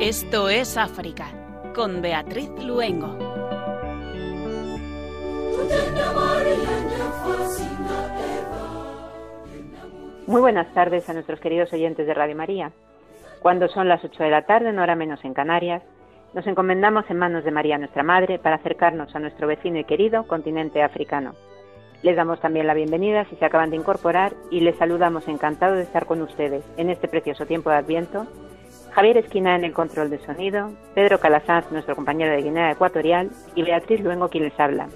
Esto es África, con Beatriz Luengo. Muy buenas tardes a nuestros queridos oyentes de Radio María. Cuando son las 8 de la tarde, en hora menos en Canarias, nos encomendamos en manos de María nuestra Madre para acercarnos a nuestro vecino y querido continente africano. Les damos también la bienvenida si se acaban de incorporar y les saludamos encantado de estar con ustedes en este precioso tiempo de Adviento Javier Esquina en el control de sonido, Pedro Calasanz, nuestro compañero de Guinea Ecuatorial, y Beatriz Luengo quien les habla.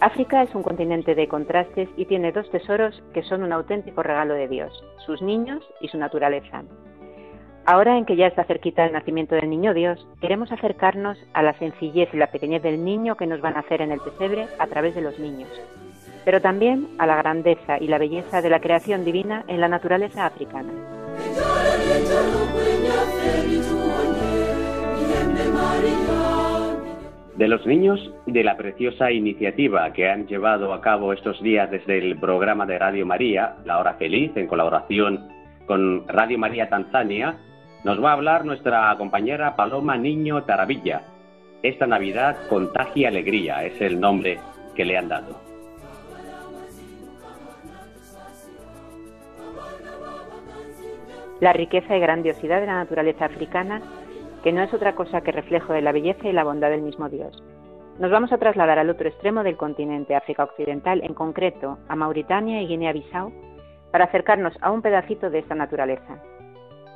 África es un continente de contrastes y tiene dos tesoros que son un auténtico regalo de Dios, sus niños y su naturaleza. Ahora en que ya está cerquita el nacimiento del niño Dios, queremos acercarnos a la sencillez y la pequeñez del niño que nos van a hacer en el pesebre a través de los niños, pero también a la grandeza y la belleza de la creación divina en la naturaleza africana. De los niños y de la preciosa iniciativa que han llevado a cabo estos días desde el programa de Radio María, La Hora Feliz, en colaboración con Radio María Tanzania, nos va a hablar nuestra compañera Paloma Niño Taravilla. Esta Navidad contagia alegría, es el nombre que le han dado. la riqueza y grandiosidad de la naturaleza africana, que no es otra cosa que reflejo de la belleza y la bondad del mismo Dios. Nos vamos a trasladar al otro extremo del continente, África Occidental, en concreto a Mauritania y Guinea-Bissau, para acercarnos a un pedacito de esta naturaleza.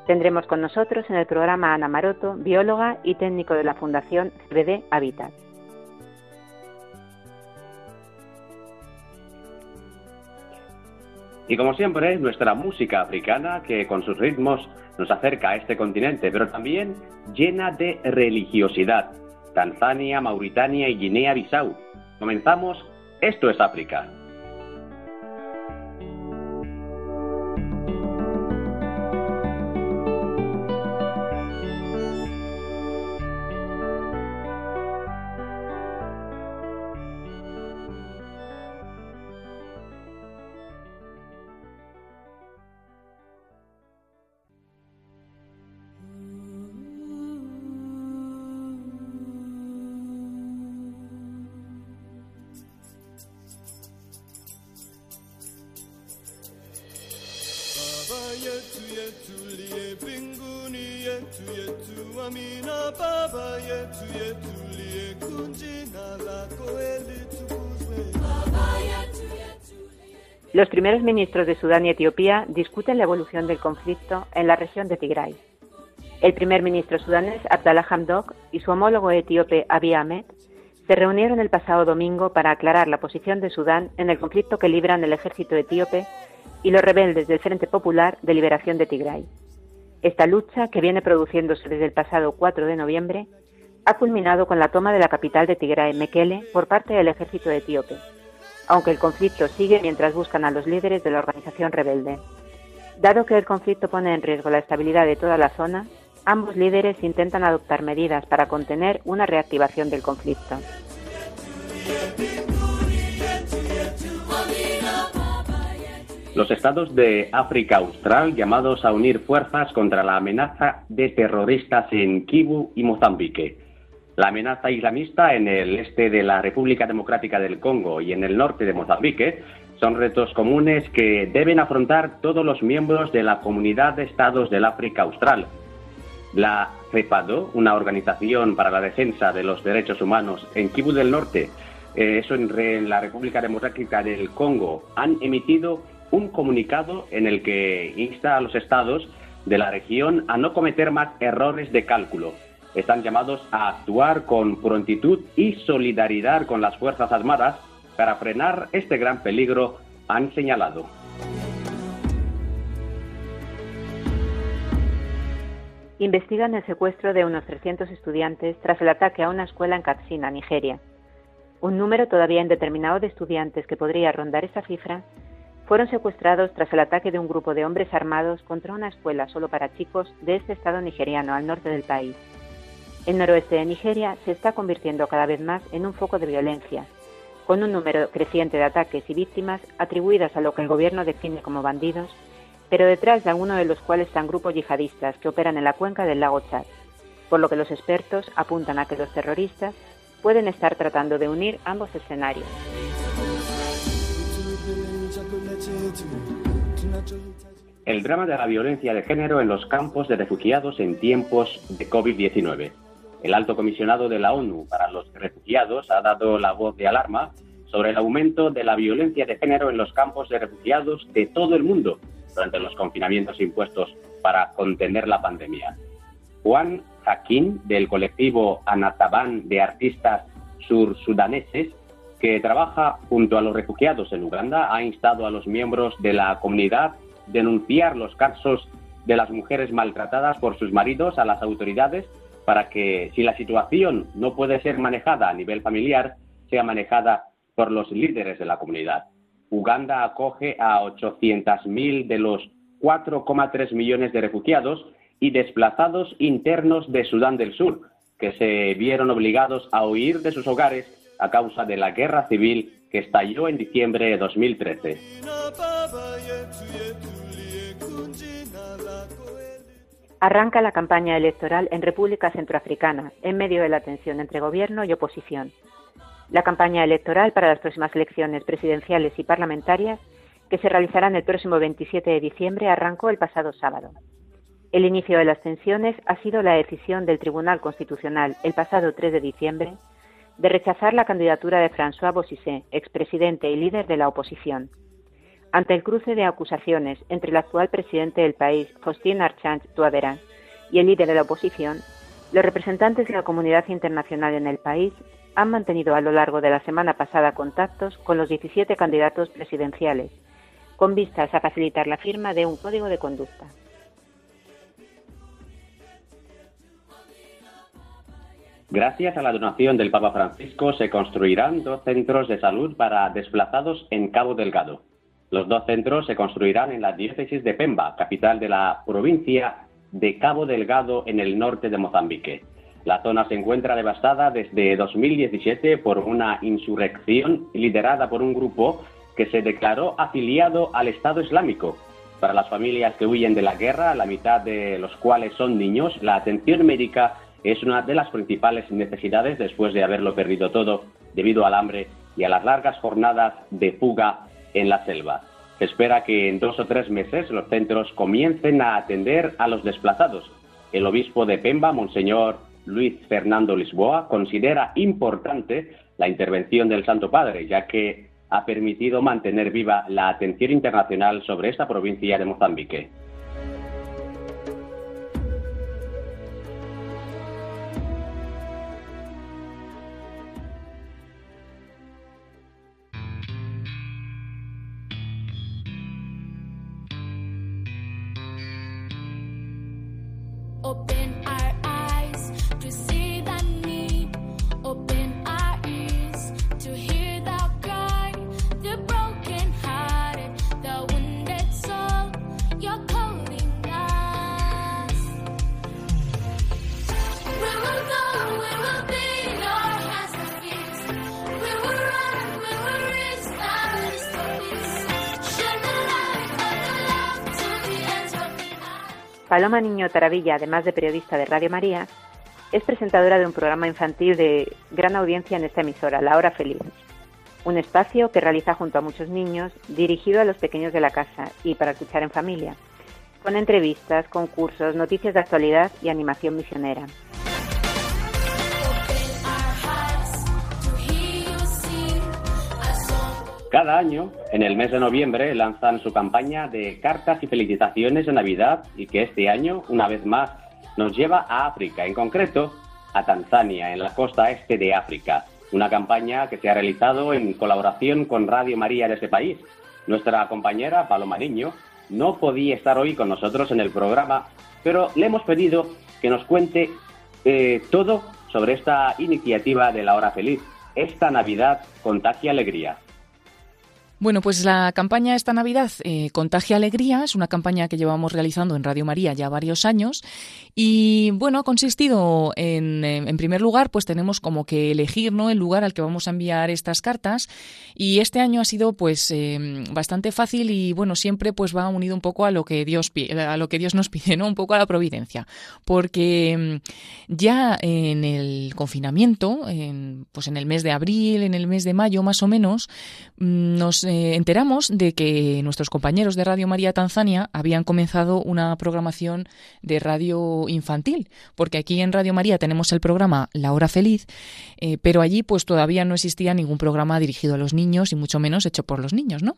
Tendremos con nosotros en el programa Ana Maroto, bióloga y técnico de la Fundación CBD Habitat. Y como siempre, nuestra música africana que con sus ritmos nos acerca a este continente, pero también llena de religiosidad. Tanzania, Mauritania y Guinea-Bissau. Comenzamos, esto es África. Los primeros ministros de Sudán y Etiopía discuten la evolución del conflicto en la región de Tigray. El primer ministro sudanés, Abdallah Hamdok, y su homólogo etíope Abiy Ahmed se reunieron el pasado domingo para aclarar la posición de Sudán en el conflicto que libran el ejército etíope y los rebeldes del Frente Popular de Liberación de Tigray. Esta lucha, que viene produciéndose desde el pasado 4 de noviembre, ha culminado con la toma de la capital de Tigray, Mekele, por parte del ejército etíope aunque el conflicto sigue mientras buscan a los líderes de la organización rebelde. Dado que el conflicto pone en riesgo la estabilidad de toda la zona, ambos líderes intentan adoptar medidas para contener una reactivación del conflicto. Los estados de África Austral llamados a unir fuerzas contra la amenaza de terroristas en Kivu y Mozambique. La amenaza islamista en el este de la República Democrática del Congo y en el norte de Mozambique son retos comunes que deben afrontar todos los miembros de la Comunidad de Estados del África Austral. La CEPADO, una organización para la defensa de los derechos humanos en Kivu del Norte, eh, eso en la República Democrática del Congo, han emitido un comunicado en el que insta a los estados de la región a no cometer más errores de cálculo están llamados a actuar con prontitud y solidaridad con las Fuerzas Armadas para frenar este gran peligro, han señalado. Investigan el secuestro de unos 300 estudiantes tras el ataque a una escuela en Katsina, Nigeria. Un número todavía indeterminado de estudiantes que podría rondar esa cifra fueron secuestrados tras el ataque de un grupo de hombres armados contra una escuela solo para chicos de este estado nigeriano al norte del país. El noroeste de Nigeria se está convirtiendo cada vez más en un foco de violencia, con un número creciente de ataques y víctimas atribuidas a lo que el gobierno define como bandidos, pero detrás de alguno de los cuales están grupos yihadistas que operan en la cuenca del lago Chad, por lo que los expertos apuntan a que los terroristas pueden estar tratando de unir ambos escenarios. El drama de la violencia de género en los campos de refugiados en tiempos de COVID-19. El alto comisionado de la ONU para los refugiados ha dado la voz de alarma sobre el aumento de la violencia de género en los campos de refugiados de todo el mundo durante los confinamientos impuestos para contener la pandemia. Juan Hakim, del colectivo Anataban de artistas sur-sudaneses, que trabaja junto a los refugiados en Uganda, ha instado a los miembros de la comunidad a denunciar los casos de las mujeres maltratadas por sus maridos a las autoridades para que, si la situación no puede ser manejada a nivel familiar, sea manejada por los líderes de la comunidad. Uganda acoge a 800.000 de los 4,3 millones de refugiados y desplazados internos de Sudán del Sur, que se vieron obligados a huir de sus hogares a causa de la guerra civil que estalló en diciembre de 2013. Arranca la campaña electoral en República Centroafricana, en medio de la tensión entre gobierno y oposición. La campaña electoral para las próximas elecciones presidenciales y parlamentarias, que se realizarán el próximo 27 de diciembre, arrancó el pasado sábado. El inicio de las tensiones ha sido la decisión del Tribunal Constitucional el pasado 3 de diciembre de rechazar la candidatura de François Bozizé, expresidente y líder de la oposición. Ante el cruce de acusaciones entre el actual presidente del país, Faustin Archange Touadéra, y el líder de la oposición, los representantes de la comunidad internacional en el país han mantenido a lo largo de la semana pasada contactos con los 17 candidatos presidenciales, con vistas a facilitar la firma de un código de conducta. Gracias a la donación del Papa Francisco se construirán dos centros de salud para desplazados en Cabo Delgado. Los dos centros se construirán en la diócesis de Pemba, capital de la provincia de Cabo Delgado en el norte de Mozambique. La zona se encuentra devastada desde 2017 por una insurrección liderada por un grupo que se declaró afiliado al Estado Islámico. Para las familias que huyen de la guerra, la mitad de los cuales son niños, la atención médica es una de las principales necesidades después de haberlo perdido todo debido al hambre y a las largas jornadas de fuga en la selva. Se espera que en dos o tres meses los centros comiencen a atender a los desplazados. El obispo de Pemba, Monseñor Luis Fernando Lisboa, considera importante la intervención del Santo Padre, ya que ha permitido mantener viva la atención internacional sobre esta provincia de Mozambique. Paloma Niño Taravilla, además de periodista de Radio María, es presentadora de un programa infantil de gran audiencia en esta emisora, La Hora Feliz, un espacio que realiza junto a muchos niños dirigido a los pequeños de la casa y para escuchar en familia, con entrevistas, concursos, noticias de actualidad y animación misionera. Cada año, en el mes de noviembre, lanzan su campaña de cartas y felicitaciones de Navidad y que este año, una vez más, nos lleva a África, en concreto a Tanzania, en la costa este de África. Una campaña que se ha realizado en colaboración con Radio María de ese país. Nuestra compañera Paloma Niño no podía estar hoy con nosotros en el programa, pero le hemos pedido que nos cuente eh, todo sobre esta iniciativa de la hora feliz. Esta Navidad contagia alegría. Bueno, pues la campaña esta Navidad eh, Contagia Alegría es una campaña que llevamos realizando en Radio María ya varios años y bueno, ha consistido en, en primer lugar, pues tenemos como que elegir ¿no? el lugar al que vamos a enviar estas cartas y este año ha sido pues eh, bastante fácil y bueno, siempre pues va unido un poco a lo que Dios a lo que Dios nos pide, ¿no? Un poco a la providencia, porque mm, ya en el confinamiento, en, pues en el mes de abril, en el mes de mayo más o menos, mm, nos eh, enteramos de que nuestros compañeros de Radio María Tanzania habían comenzado una programación de radio infantil, porque aquí en Radio María tenemos el programa La Hora Feliz, eh, pero allí pues todavía no existía ningún programa dirigido a los niños y mucho menos hecho por los niños, ¿no?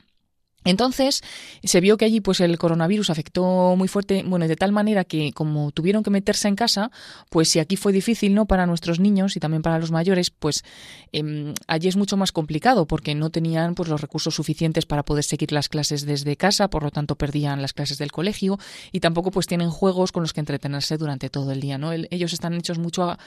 Entonces se vio que allí pues el coronavirus afectó muy fuerte, bueno, de tal manera que como tuvieron que meterse en casa, pues si aquí fue difícil, ¿no? Para nuestros niños y también para los mayores, pues em, allí es mucho más complicado porque no tenían pues los recursos suficientes para poder seguir las clases desde casa, por lo tanto perdían las clases del colegio y tampoco pues tienen juegos con los que entretenerse durante todo el día, ¿no? ellos están hechos mucho a,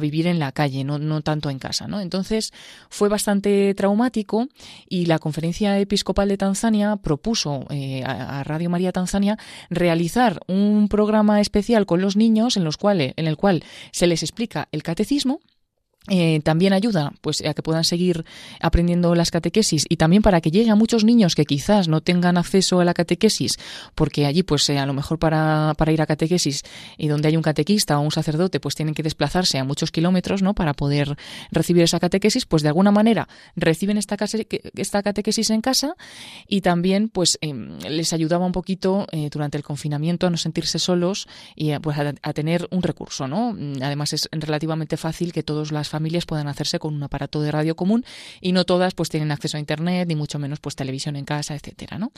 vivir en la calle, no, no tanto en casa, ¿no? Entonces fue bastante traumático y la conferencia episcopal de Tanzania propuso eh, a, Radio María Tanzania realizar un programa especial con los niños en, los cuales, en el cual se les explica el catecismo eh, también ayuda pues a que puedan seguir aprendiendo las catequesis y también para que llegue a muchos niños que quizás no tengan acceso a la catequesis porque allí pues eh, a lo mejor para, para, ir a catequesis y donde hay un catequista o un sacerdote pues tienen que desplazarse a muchos kilómetros no para poder recibir esa catequesis pues de alguna manera reciben esta, esta catequesis en casa y también pues em, les ayudaba un poquito eh, durante el confinamiento a no sentirse solos y pues a, a, tener un recurso no además es relativamente fácil que todos las familias puedan hacerse con un aparato de radio común y no todas pues tienen acceso a internet ni mucho menos pues televisión en casa, etcétera, ¿no?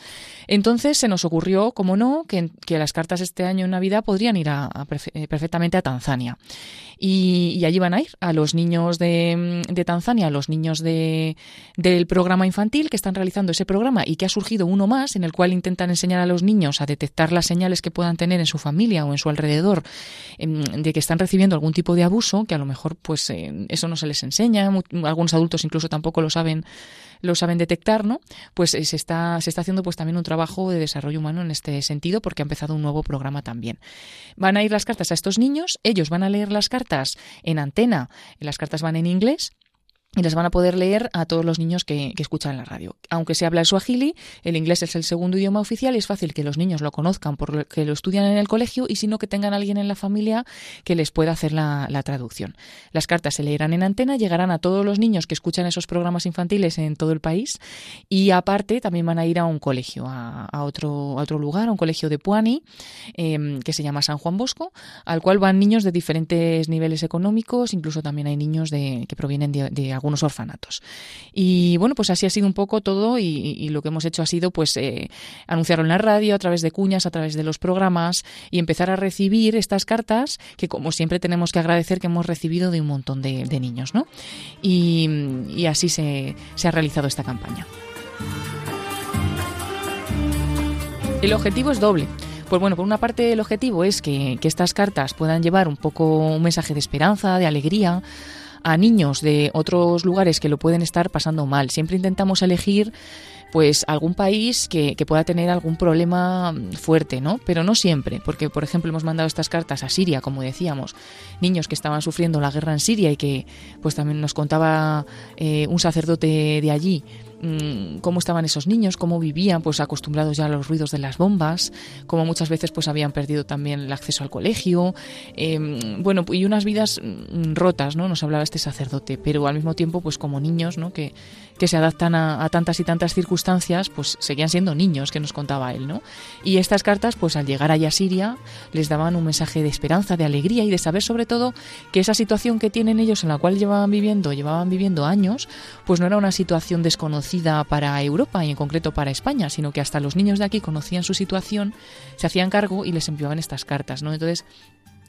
Entonces se nos ocurrió, como no, que, que las cartas este año en Navidad podrían ir a, eh, perfectamente a Tanzania y, allí van a ir a los niños de, Tanzania, a los niños de, del programa infantil que están realizando ese programa y que ha surgido uno más en el cual intentan enseñar a los niños a detectar las señales que puedan tener en su familia o en su alrededor em, de que están recibiendo algún tipo de abuso que a lo mejor pues eh, eso no se les enseña, algunos adultos incluso tampoco lo saben lo saben detectar, ¿no? Pues eh, se está, se está haciendo pues también un trabajo de desarrollo humano en este sentido porque ha empezado un nuevo programa también. Van a ir las cartas a estos niños, ellos van a leer las cartas en antena, las cartas van en inglés y las van a poder leer a todos los niños que, escuchan la radio. Aunque se habla el suajili, el inglés es el segundo idioma oficial y es fácil que los niños lo conozcan porque lo estudian en el colegio y sino que tengan alguien en la familia que les pueda hacer la, traducción. Las cartas se leerán en antena, llegarán a todos los niños que escuchan esos programas infantiles en todo el país y aparte también van a ir a un colegio, a, otro, otro lugar, a un colegio de Puani, em, que se llama San Juan Bosco, al cual van niños de diferentes niveles económicos, incluso también hay niños de, que provienen de, de algunos orfanatos. Y bueno, pues así ha sido un poco todo y, lo que hemos hecho ha sido pues eh, anunciarlo en la radio, a través de cuñas, a través de los programas y empezar a recibir estas cartas que como siempre tenemos que agradecer que hemos recibido de un montón de, niños, ¿no? Y, así se, ha realizado esta campaña. El objetivo es doble. Pues bueno, por una parte el objetivo es que, estas cartas puedan llevar un poco un mensaje de esperanza, de alegría a niños de otros lugares que lo pueden estar pasando mal. Siempre intentamos elegir pues algún país que, pueda tener algún problema fuerte, ¿no? Pero no siempre, porque por ejemplo hemos mandado estas cartas a Siria, como decíamos, niños que estaban sufriendo la guerra en Siria y que pues también nos contaba eh, un sacerdote de allí Mm, cómo estaban esos niños, cómo vivían, pues acostumbrados ya a los ruidos de las bombas, cómo muchas veces pues habían perdido también el acceso al colegio, em, bueno, y unas vidas mm, rotas, ¿no? Nos hablaba este sacerdote, pero al mismo tiempo pues como niños, ¿no? Que, que se adaptan a, tantas y tantas circunstancias, pues seguían siendo niños, que nos contaba él, ¿no? Y estas cartas, pues al llegar allá a Siria, les daban un mensaje de esperanza, de alegría y de saber sobre todo que esa situación que tienen ellos en la cual llevaban viviendo, llevaban viviendo años, pues no era una situación desconocida para Europa y en concreto para España, sino que hasta los niños de aquí conocían su situación, se hacían cargo y les enviaban estas cartas, ¿no? Entonces,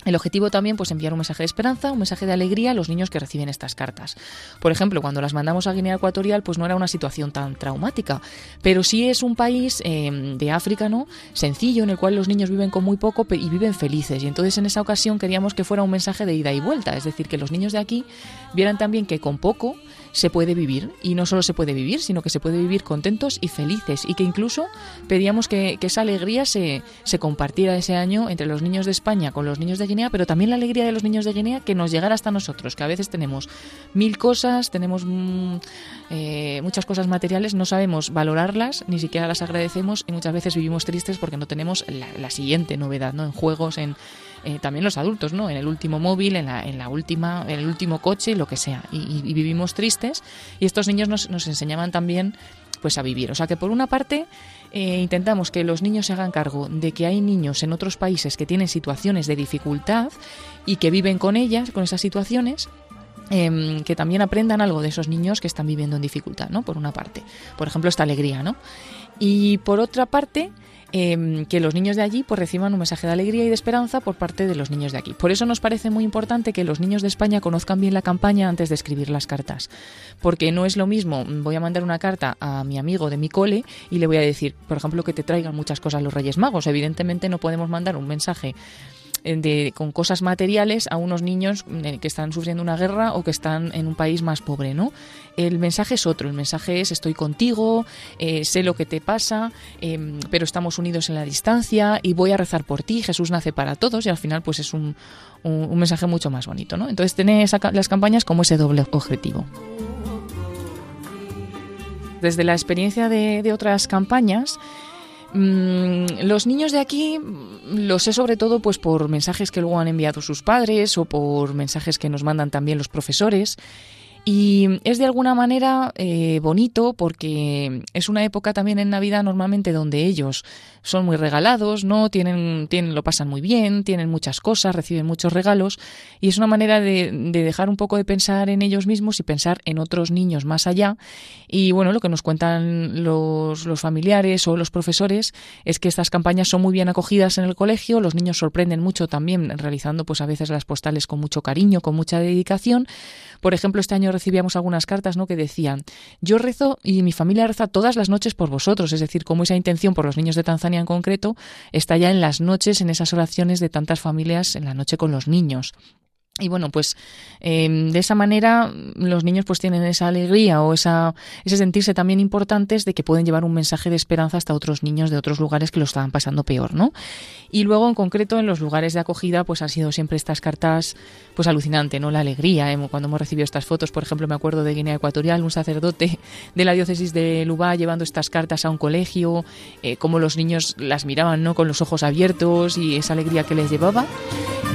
el objetivo también, pues enviar un mensaje de esperanza, un mensaje de alegría a los niños que reciben estas cartas. Por ejemplo, cuando las mandamos a Guinea Ecuatorial, pues no era una situación tan traumática, pero sí es un país eh, de África, ¿no? Sencillo, en el cual los niños viven con muy poco y viven felices. Y entonces en esa ocasión queríamos que fuera un mensaje de ida y vuelta, es decir, que los niños de aquí vieran también que con poco se puede vivir. Y no solo se puede vivir, sino que se puede vivir contentos y felices. Y que incluso pedíamos que, esa alegría se, se, compartiera ese año entre los niños de España con los niños de Guinea, pero también la alegría de los niños de Guinea que nos llegara hasta nosotros, que a veces tenemos mil cosas, tenemos mm, eh, muchas cosas materiales, no sabemos valorarlas, ni siquiera las agradecemos y muchas veces vivimos tristes porque no tenemos la, siguiente novedad, ¿no? En juegos, en eh, también los adultos, ¿no? En el último móvil, en la, en la última, en el último coche, lo que sea. Y, vivimos tristes. Y estos niños nos, nos, enseñaban también pues a vivir. O sea que por una parte eh, intentamos que los niños se hagan cargo de que hay niños en otros países que tienen situaciones de dificultad y que viven con ellas, con esas situaciones, em, que también aprendan algo de esos niños que están viviendo en dificultad, ¿no? Por una parte. Por ejemplo, esta alegría, ¿no? Y por otra parte, Em, que los niños de allí pues reciban un mensaje de alegría y de esperanza por parte de los niños de aquí. Por eso nos parece muy importante que los niños de España conozcan bien la campaña antes de escribir las cartas, porque no es lo mismo, voy a mandar una carta a mi amigo de mi cole y le voy a decir, por ejemplo, que te traigan muchas cosas los Reyes Magos. Evidentemente no podemos mandar un mensaje de, con cosas materiales a unos niños eh, que están sufriendo una guerra o que están en un país más pobre, ¿no? El mensaje es otro, el mensaje es estoy contigo, eh, sé lo que te pasa, em, pero estamos unidos en la distancia y voy a rezar por ti, Jesús nace para todos y al final pues es un, un, mensaje mucho más bonito, ¿no? Entonces tenéis las campañas como ese doble objetivo. Desde la experiencia de, de otras campañas, Mm, los niños de aquí lo sé sobre todo pues por mensajes que luego han enviado sus padres o por mensajes que nos mandan también los profesores y es de alguna manera eh, bonito porque es una época también en Navidad normalmente donde ellos son muy regalados, ¿no? Tienen, tienen, lo pasan muy bien, tienen muchas cosas, reciben muchos regalos y es una manera de, de, dejar un poco de pensar en ellos mismos y pensar en otros niños más allá. Y bueno, lo que nos cuentan los, los familiares o los profesores es que estas campañas son muy bien acogidas en el colegio, los niños sorprenden mucho también realizando pues a veces las postales con mucho cariño, con mucha dedicación. Por ejemplo, este año recibíamos algunas cartas ¿no? que decían, yo rezo y mi familia reza todas las noches por vosotros, es decir, como esa intención por los niños de Tanzania en concreto está ya en las noches, en esas oraciones de tantas familias en la noche con los niños. Y bueno, pues em, de esa manera los niños pues tienen esa alegría o esa, ese sentirse también importantes de que pueden llevar un mensaje de esperanza hasta otros niños de otros lugares que lo estaban pasando peor, ¿no? Y luego en concreto en los lugares de acogida pues han sido siempre estas cartas pues alucinante, ¿no? La alegría, ¿eh? cuando hemos recibido estas fotos, por ejemplo me acuerdo de Guinea Ecuatorial, un sacerdote de la diócesis de Lubá llevando estas cartas a un colegio, eh, como los niños las miraban, ¿no? Con los ojos abiertos y esa alegría que les llevaba.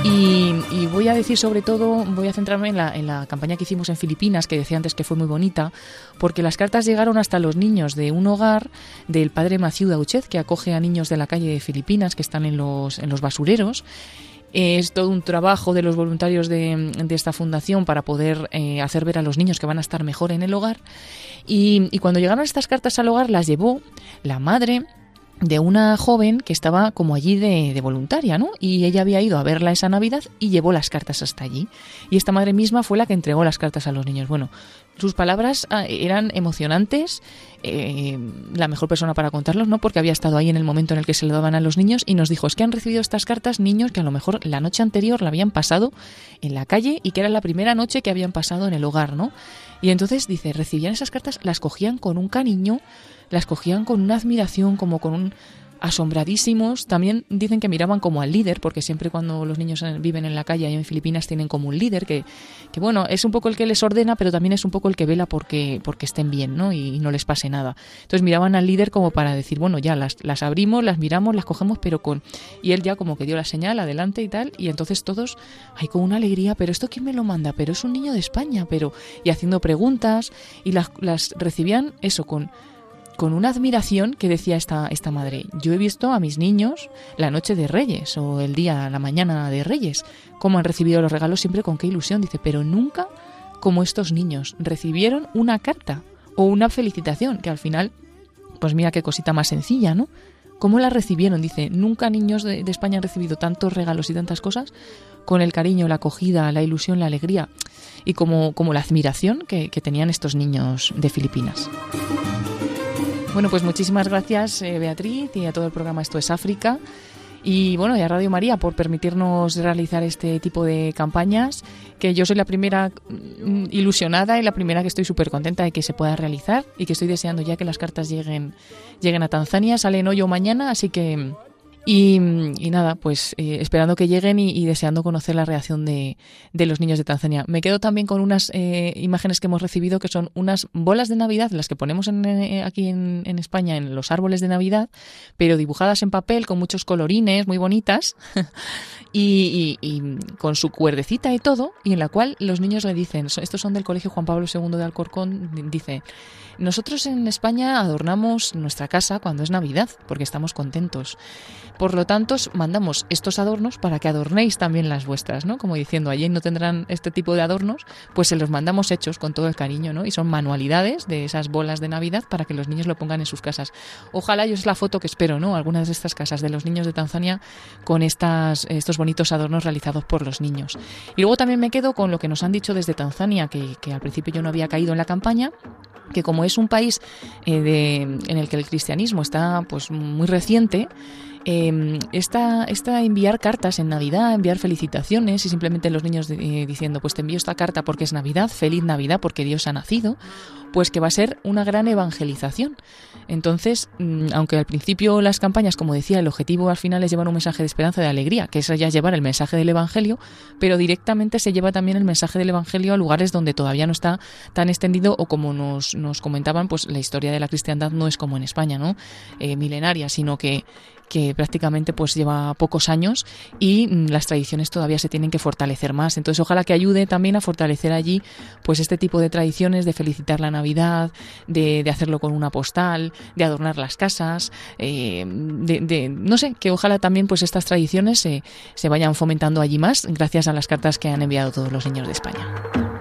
Y, voy a decir sobre todo voy a centrarme en la, campaña que hicimos en Filipinas, que decía antes que fue muy bonita, porque las cartas llegaron hasta los niños de un hogar del padre Maciú Dauchet, que acoge a niños de la calle de Filipinas que están en los, en los basureros. Es todo un trabajo de los voluntarios de, esta fundación para poder eh, hacer ver a los niños que van a estar mejor en el hogar. Y cuando llegaron estas cartas al hogar, las llevó la madre de una joven que estaba como allí de, voluntaria, ¿no? Y ella había ido a verla esa Navidad y llevó las cartas hasta allí. Y esta madre misma fue la que entregó las cartas a los niños. Bueno, sus palabras ah, eran emocionantes, eh, la mejor persona para contarlos, ¿no? Porque había estado ahí en el momento en el que se lo daban a los niños y nos dijo, es que han recibido estas cartas niños que a lo mejor la noche anterior la habían pasado en la calle y que era la primera noche que habían pasado en el hogar, ¿no? Y entonces dice, recibían esas cartas, las cogían con un cariño, las cogían con una admiración, como con un asombradísimos. También dicen que miraban como al líder, porque siempre cuando los niños viven en la calle y en Filipinas tienen como un líder que, que, bueno, es un poco el que les ordena, pero también es un poco el que vela porque, porque estén bien, ¿no? Y, no les pase nada. Entonces miraban al líder como para decir, bueno, ya las, las abrimos, las miramos, las cogemos, pero con... Y él ya como que dio la señal adelante y tal, y entonces todos, hay con una alegría, pero esto quién me lo manda, pero es un niño de España, pero... Y haciendo preguntas, y las, las recibían eso con con una admiración que decía esta, esta madre, yo he visto a mis niños la noche de Reyes o el día, la mañana de Reyes, cómo han recibido los regalos siempre con qué ilusión, dice, pero nunca como estos niños recibieron una carta o una felicitación, que al final, pues mira qué cosita más sencilla, ¿no? ¿Cómo la recibieron? Dice, nunca niños de, España han recibido tantos regalos y tantas cosas con el cariño, la acogida, la ilusión, la alegría y como, como la admiración que tenían estos niños de Filipinas. Bueno, pues muchísimas gracias eh, Beatriz y a todo el programa Esto es África. Y bueno, y a Radio María por permitirnos realizar este tipo de campañas que yo soy la primera mm, ilusionada y la primera que estoy súper contenta de que se pueda realizar y que estoy deseando ya que las cartas lleguen, lleguen a Tanzania. Salen hoy o mañana, así que y, nada, pues eh, esperando que lleguen y, deseando conocer la reacción de, de, los niños de Tanzania. Me quedo también con unas eh, imágenes que hemos recibido que son unas bolas de Navidad, las que ponemos en, eh, aquí en, en, España en los árboles de Navidad, pero dibujadas en papel con muchos colorines, muy bonitas, y, con su cuerdecita y todo, y en la cual los niños le dicen, estos son del Colegio Juan Pablo II de Alcorcón, dice, nosotros en España adornamos nuestra casa cuando es Navidad, porque estamos contentos. Por lo tanto, mandamos estos adornos para que adornéis también las vuestras, ¿no? Como diciendo, allí no tendrán este tipo de adornos, pues se los mandamos hechos con todo el cariño, ¿no? Y son manualidades de esas bolas de Navidad para que los niños lo pongan en sus casas. Ojalá yo es la foto que espero, ¿no? Algunas de estas casas de los niños de Tanzania con estos bonitos adornos realizados por los niños. Y luego también me quedo con lo que nos han dicho desde Tanzania, que, al principio yo no había caído en la campaña, que como es un país eh, en el que el cristianismo está pues muy reciente, eh, esta, enviar cartas en Navidad, enviar felicitaciones y simplemente los niños eh, diciendo, pues te envío esta carta porque es Navidad, feliz Navidad porque Dios ha nacido, pues que va a ser una gran evangelización. Entonces, mm, aunque al principio las campañas, como decía, el objetivo al final es llevar un mensaje de esperanza, de alegría, que es ya llevar el mensaje del Evangelio, pero directamente se lleva también el mensaje del Evangelio a lugares donde todavía no está tan extendido o como nos, nos comentaban, pues la historia de la cristiandad no es como en España, ¿no? Eh, milenaria, sino que que prácticamente pues lleva pocos años y mm, las tradiciones todavía se tienen que fortalecer más. Entonces ojalá que ayude también a fortalecer allí pues este tipo de tradiciones de felicitar la Navidad, de, hacerlo con una postal, de adornar las casas, eh, de, no sé, que ojalá también pues estas tradiciones se, se vayan fomentando allí más gracias a las cartas que han enviado todos los niños de España.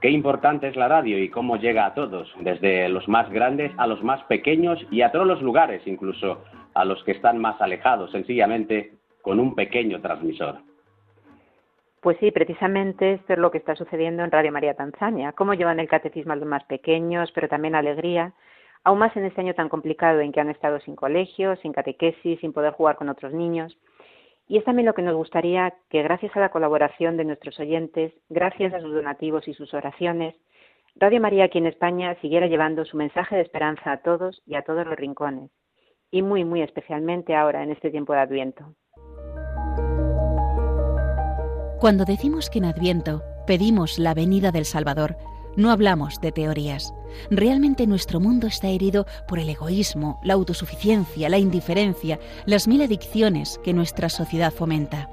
Qué importante es la radio y cómo llega a todos, desde los más grandes a los más pequeños y a todos los lugares, incluso a los que están más alejados, sencillamente con un pequeño transmisor. Pues sí, precisamente esto es lo que está sucediendo en Radio María Tanzania. Cómo llevan el catecismo a los más pequeños, pero también alegría, aún más en este año tan complicado en que han estado sin colegio, sin catequesis, sin poder jugar con otros niños. Y es también lo que nos gustaría que gracias a la colaboración de nuestros oyentes, gracias a sus donativos y sus oraciones, Radio María aquí en España siguiera llevando su mensaje de esperanza a todos y a todos los rincones, y muy, muy especialmente ahora en este tiempo de Adviento. Cuando decimos que en Adviento pedimos la venida del Salvador, no hablamos de teorías. Realmente nuestro mundo está herido por el egoísmo, la autosuficiencia, la indiferencia, las mil adicciones que nuestra sociedad fomenta.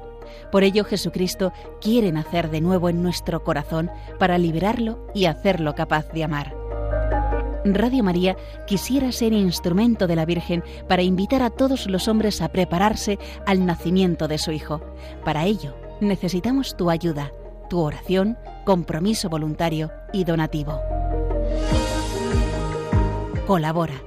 Por ello Jesucristo quiere nacer de nuevo en nuestro corazón para liberarlo y hacerlo capaz de amar. Radio María quisiera ser instrumento de la Virgen para invitar a todos los hombres a prepararse al nacimiento de su Hijo. Para ello necesitamos tu ayuda tu oración, compromiso voluntario y donativo. Colabora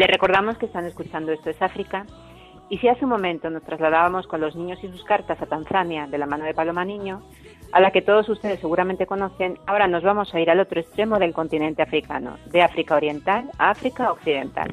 Les recordamos que están escuchando Esto es África y si hace un momento nos trasladábamos con los niños y sus cartas a Tanzania de la mano de Paloma Niño, a la que todos ustedes seguramente conocen, ahora nos vamos a ir al otro extremo del continente africano, de África Oriental a África Occidental.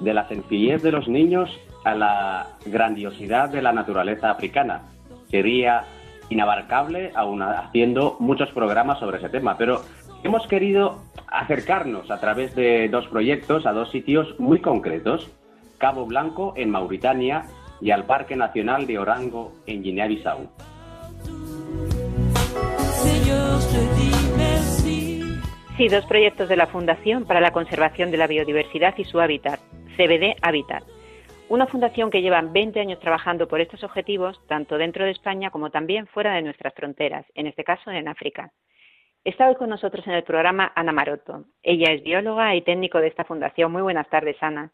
De la sencillez de los niños a la grandiosidad de la naturaleza africana. Sería inabarcable, aún haciendo muchos programas sobre ese tema, pero hemos querido acercarnos a través de dos proyectos a dos sitios muy concretos, Cabo Blanco en Mauritania y al Parque Nacional de Orango en Guinea-Bissau. Sí, dos proyectos de la Fundación para la Conservación de la Biodiversidad y su Hábitat, CBD Habitat. Una fundación que lleva 20 años trabajando por estos objetivos, tanto dentro de España como también fuera de nuestras fronteras, en este caso en África. Está hoy con nosotros en el programa Ana Maroto. Ella es bióloga y técnico de esta fundación. Muy buenas tardes, Ana.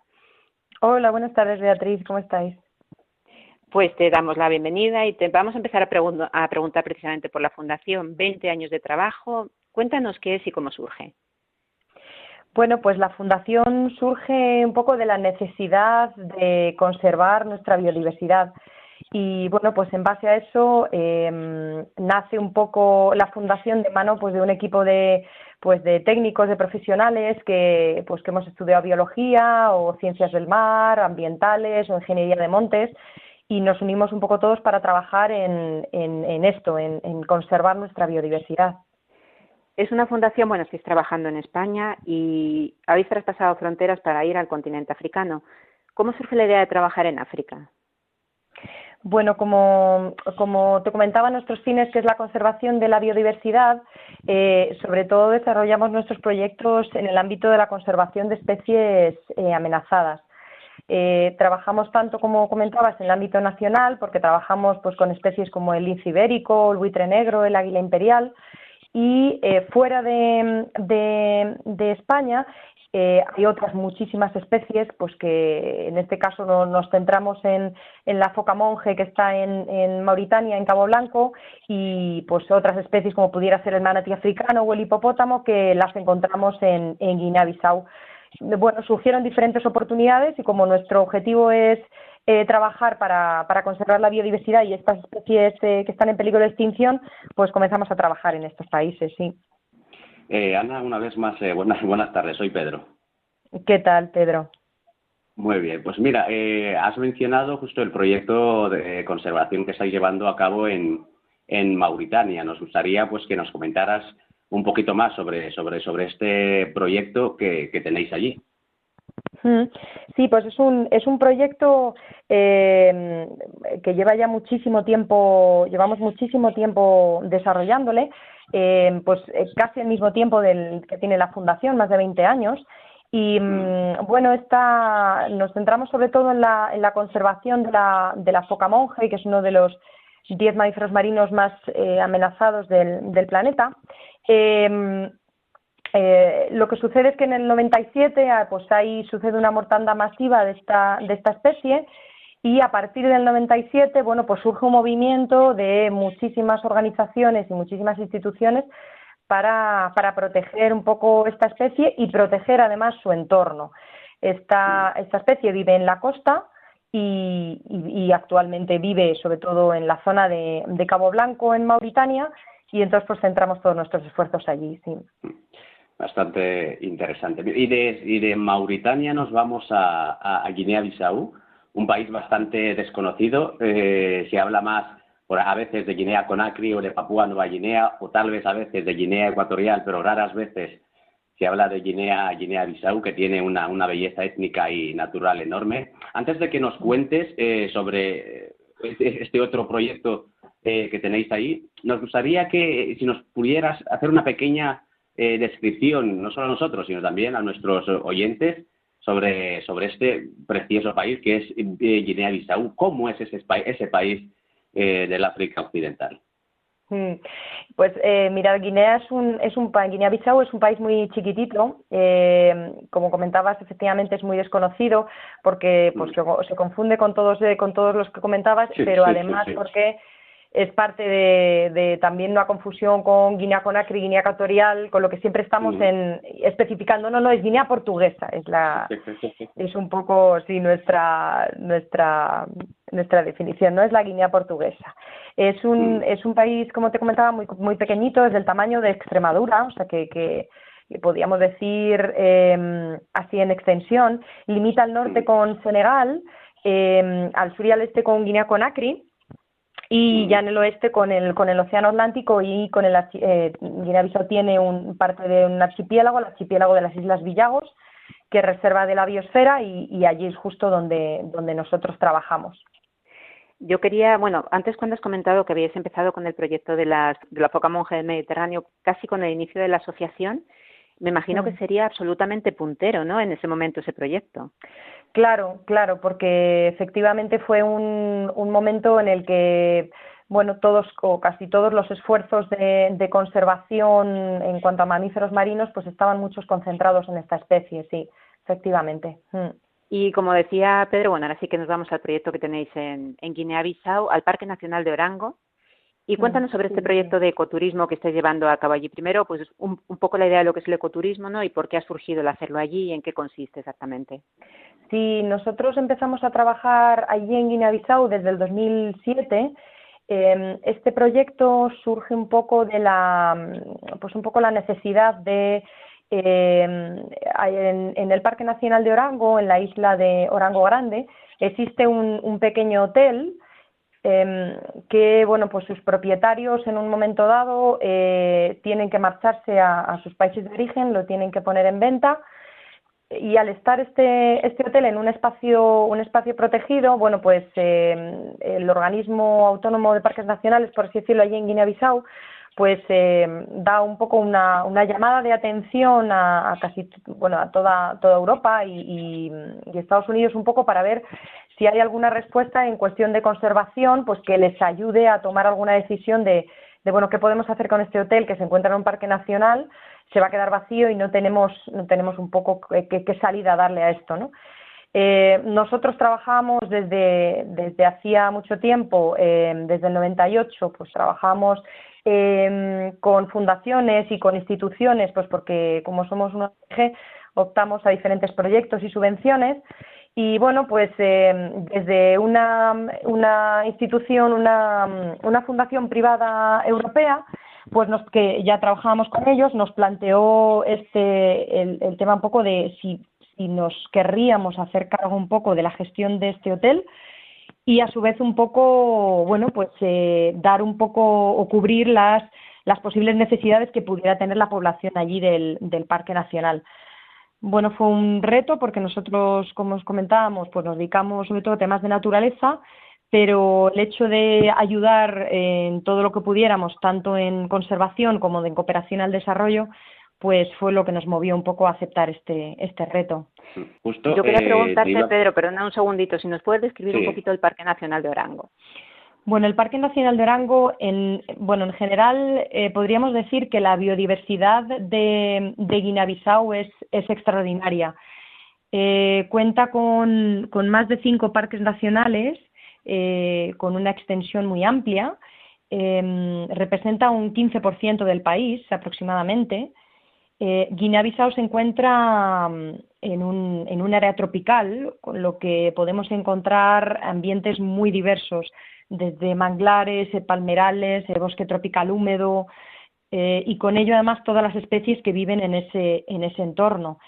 Hola, buenas tardes, Beatriz. ¿Cómo estáis? Pues te damos la bienvenida y te vamos a empezar a, a preguntar precisamente por la fundación. 20 años de trabajo. Cuéntanos qué es y cómo surge. Bueno, pues la fundación surge un poco de la necesidad de conservar nuestra biodiversidad. Y bueno, pues en base a eso em, nace un poco la fundación de mano pues de un equipo de pues de técnicos, de profesionales que pues que hemos estudiado biología o ciencias del mar, ambientales o ingeniería de montes y nos unimos un poco todos para trabajar en, en, esto, en, en, conservar nuestra biodiversidad. Es una fundación, bueno, estáis trabajando en España y habéis traspasado fronteras para ir al continente africano. ¿Cómo surge la idea de trabajar en África? Bueno, como, como, te comentaba, nuestros fines, que es la conservación de la biodiversidad, eh, sobre todo desarrollamos nuestros proyectos en el ámbito de la conservación de especies eh, amenazadas. Eh, trabajamos tanto, como comentabas, en el ámbito nacional, porque trabajamos pues, con especies como el lince ibérico, el buitre negro, el águila imperial, y fuera de, de España eh, hay otras muchísimas especies, pues que en este caso nos centramos en, la foca monje que está en, Mauritania, en Cabo Blanco, y pues otras especies como pudiera ser el manatí africano o el hipopótamo que las encontramos en, Guinea-Bissau. Bueno, surgieron diferentes oportunidades y como nuestro objetivo es eh, trabajar para, conservar la biodiversidad y estas especies eh, que están en peligro de extinción, pues comenzamos a trabajar en estos países, sí. Eh, Ana, una vez más, eh, buenas, buenas tardes, soy Pedro. ¿Qué tal, Pedro? Muy bien, pues mira, has mencionado justo el proyecto de conservación que estáis llevando a cabo en, en Mauritania. Nos gustaría pues que nos comentaras un poquito más sobre, sobre, sobre este proyecto que, tenéis allí. Sí, pues es un, es un proyecto que lleva ya muchísimo tiempo, llevamos muchísimo tiempo desarrollándole eh, pues eh, casi al mismo tiempo del que tiene la fundación, más de 20 años. Y mm, bueno, esta, nos centramos sobre todo en la, en la conservación de la, de la foca monje, que es uno de los 10 mamíferos marinos más eh, amenazados del, del planeta. Eh, lo que sucede es que en el 97 ah, pues ahí sucede una mortanda masiva de esta, de esta especie y a partir del 97, bueno, pues surge un movimiento de muchísimas organizaciones y muchísimas instituciones para, para proteger un poco esta especie y proteger además su entorno. Esta, esta especie vive en la costa y, y, actualmente vive sobre todo en la zona de, de, Cabo Blanco, en Mauritania, y entonces pues centramos todos nuestros esfuerzos allí. Sí. Bastante interesante. Y de, y de Mauritania nos vamos a, a Guinea-Bissau un país bastante desconocido. Eh, se habla más por, a veces de Guinea Conakry o de Papúa Nueva Guinea, o tal vez a veces de Guinea Ecuatorial, pero raras veces se habla de Guinea, Guinea Bissau, que tiene una, belleza étnica y natural enorme. Antes de que nos cuentes eh, sobre este, este, otro proyecto eh, que tenéis ahí, nos gustaría que si nos pudieras hacer una pequeña descripción, no solo a nosotros, sino también a nuestros oyentes, sobre, sobre este precioso país que es eh, Guinea-Bissau. ¿Cómo es ese, ese país eh, del África Occidental? Mm. Pues eh, mira, Guinea es un, es un Guinea-Bissau es un país muy chiquitito, eh, como comentabas, efectivamente es muy desconocido porque pues mm. se, confunde con todos con todos los que comentabas, pero además porque es parte de, también una confusión con Guinea Conakry, Guinea Ecuatorial, con lo que siempre estamos en especificando, no, no, es Guinea Portuguesa, es la es un poco sí nuestra nuestra nuestra definición, no es la Guinea Portuguesa. Es un es un país, como te comentaba, muy muy pequeñito, es del tamaño de Extremadura, o sea que, que podríamos decir eh, así en extensión, limita al norte con Senegal, eh, al sur y al este con Guinea Conakry y ya en el oeste con el, con el Océano Atlántico y con el eh, Guinea-Bissau tiene un, parte de un archipiélago, el archipiélago de las Islas Villagos, que es reserva de la biosfera y, allí es justo donde, donde nosotros trabajamos. Yo quería, bueno, antes cuando has comentado que habías empezado con el proyecto de, las, de la foca monje del Mediterráneo, casi con el inicio de la asociación, me imagino que sería absolutamente puntero, ¿no? En ese momento ese proyecto. Claro, claro, porque efectivamente fue un, un momento en el que bueno, todos o casi todos los esfuerzos de, de, conservación en cuanto a mamíferos marinos, pues estaban muchos concentrados en esta especie, sí, efectivamente. Mm. Y como decía Pedro, bueno, ahora sí que nos vamos al proyecto que tenéis en, en Guinea-Bissau, al Parque Nacional de Orango, y cuéntanos sobre este proyecto de ecoturismo que estáis llevando a cabo allí. Primero, pues un, poco la idea de lo que es el ecoturismo, ¿no? Y por qué ha surgido el hacerlo allí y en qué consiste exactamente. Sí, nosotros empezamos a trabajar allí en Guinea-Bissau desde el 2007. Em, este proyecto surge un poco de la, pues un poco la necesidad de em, en, el Parque Nacional de Orango, en la isla de Orango Grande, existe un pequeño hotel Em, que bueno pues sus propietarios en un momento dado eh, tienen que marcharse a, sus países de origen lo tienen que poner en venta. Y al estar este este hotel en un espacio un espacio protegido bueno pues em, el organismo autónomo de parques nacionales por así decirlo allí en Guinea-Bissau pues em, da un poco una, una llamada de atención a, casi bueno a toda toda Europa y, y Estados Unidos un poco para ver si hay alguna respuesta en cuestión de conservación, pues que les ayude a tomar alguna decisión de, de bueno, qué podemos hacer con este hotel que se encuentra en un parque nacional, se va a quedar vacío y no tenemos, no tenemos un poco qué, salida darle a esto, ¿no? Eh, nosotros trabajamos desde, desde hacía mucho tiempo, eh, desde el 98, pues trabajamos eh, con fundaciones y con instituciones, pues porque como somos una ONG, optamos a diferentes proyectos y subvenciones. Y bueno, pues eh, desde una, una institución, una, una, fundación privada europea, pues nos, que ya trabajábamos con ellos, nos planteó este, el, el tema un poco de si, si, nos querríamos hacer cargo un poco de la gestión de este hotel y a su vez un poco, bueno, pues eh, dar un poco o cubrir las, las posibles necesidades que pudiera tener la población allí del, del Parque Nacional. Bueno, fue un reto porque nosotros, como os comentábamos, pues nos dedicamos sobre todo a temas de naturaleza, pero el hecho de ayudar en todo lo que pudiéramos, tanto en conservación como en cooperación al desarrollo, pues fue lo que nos movió un poco a aceptar este, este reto. Yo quería eh, preguntarte, Pedro, perdona un segundito, si nos puedes describir un poquito el Parque Nacional de Orango. Bueno, el Parque Nacional de Orango, en, bueno, en general eh, podríamos decir que la biodiversidad de, de Guinea-Bissau es, es, extraordinaria. Eh, cuenta con, con, más de cinco parques nacionales, eh, con una extensión muy amplia. Em, representa un 15% del país aproximadamente. Guinea-Bissau se encuentra mm, en un, en un área tropical, con lo que podemos encontrar ambientes muy diversos desde manglares, eh, palmerales, el bosque tropical húmedo eh, y con ello además todas las especies que viven en ese, en ese entorno.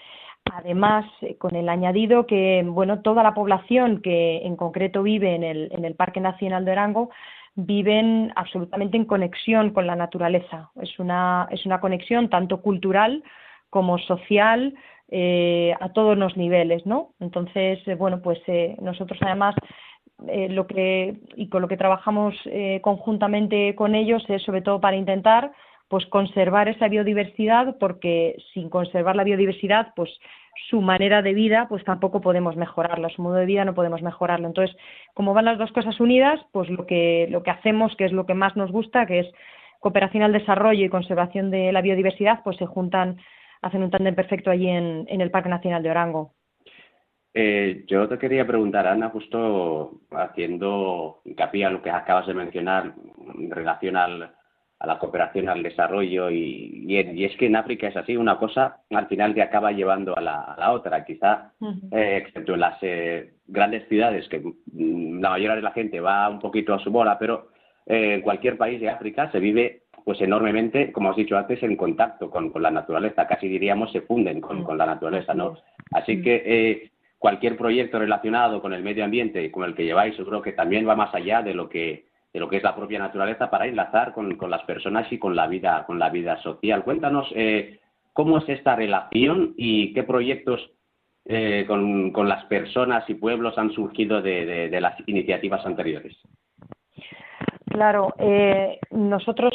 Además, eh, con el añadido que bueno, toda la población que en concreto vive en el, en el Parque Nacional de Orango viven absolutamente en conexión con la naturaleza. Es una, es una conexión tanto cultural como social a todos los niveles, ¿no? Entonces, bueno, pues nosotros además eh, lo que y con lo que trabajamos eh, conjuntamente con ellos es sobre todo para intentar pues conservar esa biodiversidad porque sin conservar la biodiversidad pues su manera de vida pues tampoco podemos mejorarla su modo de vida no podemos mejorarlo. Entonces como van las dos cosas unidas pues lo que lo que hacemos que es lo que más nos gusta que es cooperación al desarrollo y conservación de la biodiversidad pues se juntan hacen un tándem perfecto allí en, en el Parque Nacional de Orango. Eh, yo te quería preguntar, Ana, justo haciendo hincapié a lo que acabas de mencionar, en relación al, a la cooperación al desarrollo y, y, es que en África es así, una cosa al final te acaba llevando a la, a la otra, quizá, eh, excepto en las eh, grandes ciudades que mm, la mayoría de la gente va un poquito a su bola, pero eh, en cualquier país de África se vive pues enormemente, como has dicho antes, en contacto con, con la naturaleza, casi diríamos se funden con, con la naturaleza, ¿no? Así que cualquier proyecto relacionado con el medio ambiente y con el que lleváis, yo creo que también va más allá de lo que de lo que es la propia naturaleza para enlazar con, las personas y con la vida con la vida social. Cuéntanos eh, cómo es esta relación y qué proyectos eh, con, las personas y pueblos han surgido de, las iniciativas anteriores. Claro, eh, nosotros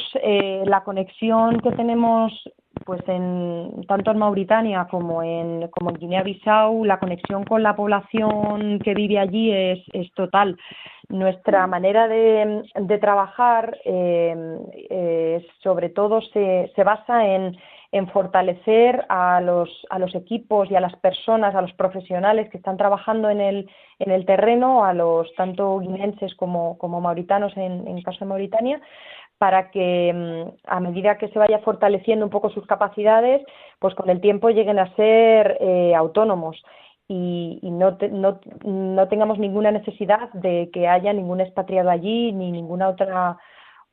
la conexión que tenemos pues en tanto en Mauritania como en como en Guinea-Bissau la conexión con la población que vive allí es total nuestra manera de, de trabajar eh, eh, sobre todo se, se basa en, en fortalecer a los, a los equipos y a las personas, a los profesionales que están trabajando en el, en el terreno, a los tanto guineenses como, como mauritanos en, en caso de Mauritania, para que mm, a medida que se vaya fortaleciendo un poco sus capacidades, pues con el tiempo lleguen a ser eh, autónomos y, no, no, no, tengamos ninguna necesidad de que haya ningún expatriado allí ni ninguna otra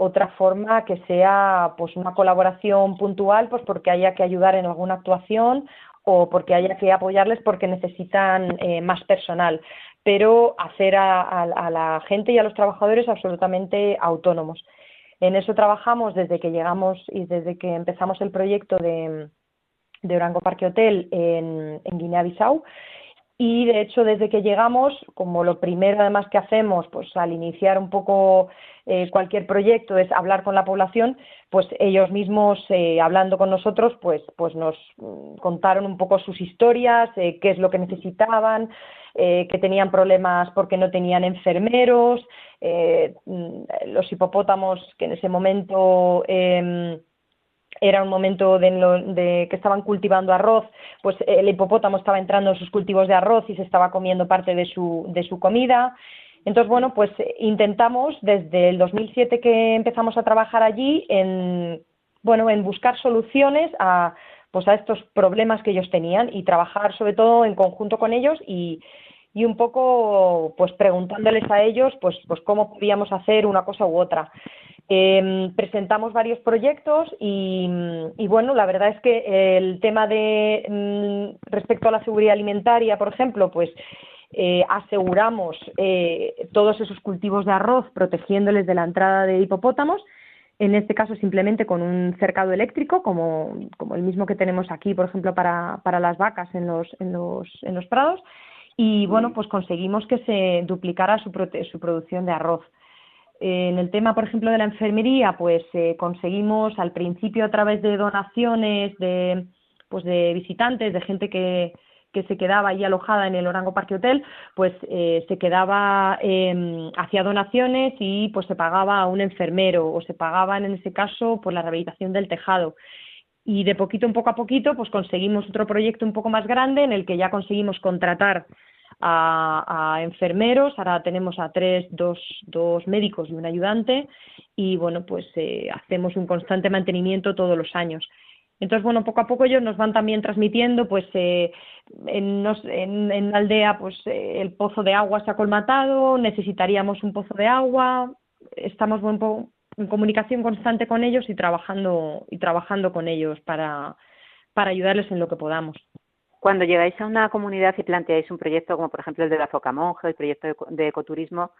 otra forma que sea pues una colaboración puntual pues porque haya que ayudar en alguna actuación o porque haya que apoyarles porque necesitan eh, más personal. Pero hacer a, a, la gente y a los trabajadores absolutamente autónomos. En eso trabajamos desde que llegamos y desde que empezamos el proyecto de, de Orango Parque Hotel en, Guinea-Bissau. Y de hecho desde que llegamos, como lo primero además que hacemos, pues al iniciar un poco eh, cualquier proyecto es hablar con la población, pues ellos mismos eh, hablando con nosotros, pues, pues nos mm, contaron un poco sus historias, eh, qué es lo que necesitaban, que tenían problemas porque no tenían enfermeros, mm, los hipopótamos que en ese momento em, era un momento de, que estaban cultivando arroz, pues el hipopótamo estaba entrando en sus cultivos de arroz y se estaba comiendo parte de su, de su comida. Entonces, bueno, pues intentamos desde el 2007 que empezamos a trabajar allí en, bueno, en buscar soluciones a, pues a estos problemas que ellos tenían y trabajar sobre todo en conjunto con ellos y, y un poco pues preguntándoles a ellos pues, pues cómo podíamos hacer una cosa u otra. Em, presentamos varios proyectos y, bueno, la verdad es que el tema de mm, respecto a la seguridad alimentaria, por ejemplo, pues eh, aseguramos eh, todos esos cultivos de arroz protegiéndoles de la entrada de hipopótamos. En este caso, simplemente con un cercado eléctrico, como, como el mismo que tenemos aquí, por ejemplo, para, para las vacas en los, en, los, en los prados. Y bueno, pues conseguimos que se duplicara su, su producción de arroz. En el tema, por ejemplo, de la enfermería, pues eh, conseguimos al principio a través de donaciones de, pues de visitantes, de gente que, que se quedaba ahí alojada en el Orango Parque Hotel, pues eh, se quedaba, eh, hacía donaciones y pues se pagaba a un enfermero o se pagaban en ese caso por la rehabilitación del tejado. Y de poquito en poco a poquito, pues conseguimos otro proyecto un poco más grande en el que ya conseguimos contratar a, enfermeros, ahora tenemos a tres, dos, dos médicos y un ayudante y bueno, pues eh, hacemos un constante mantenimiento todos los años. Entonces, bueno, poco a poco ellos nos van también transmitiendo, pues eh, en, en, la aldea, pues eh, el pozo de agua se ha colmatado, necesitaríamos un pozo de agua, estamos en comunicación constante con ellos y trabajando y trabajando con ellos para, para ayudarles en lo que podamos. Cuando llegáis a una comunidad y planteáis un proyecto como por ejemplo el de la Foca Monje, el proyecto de, ecoturismo,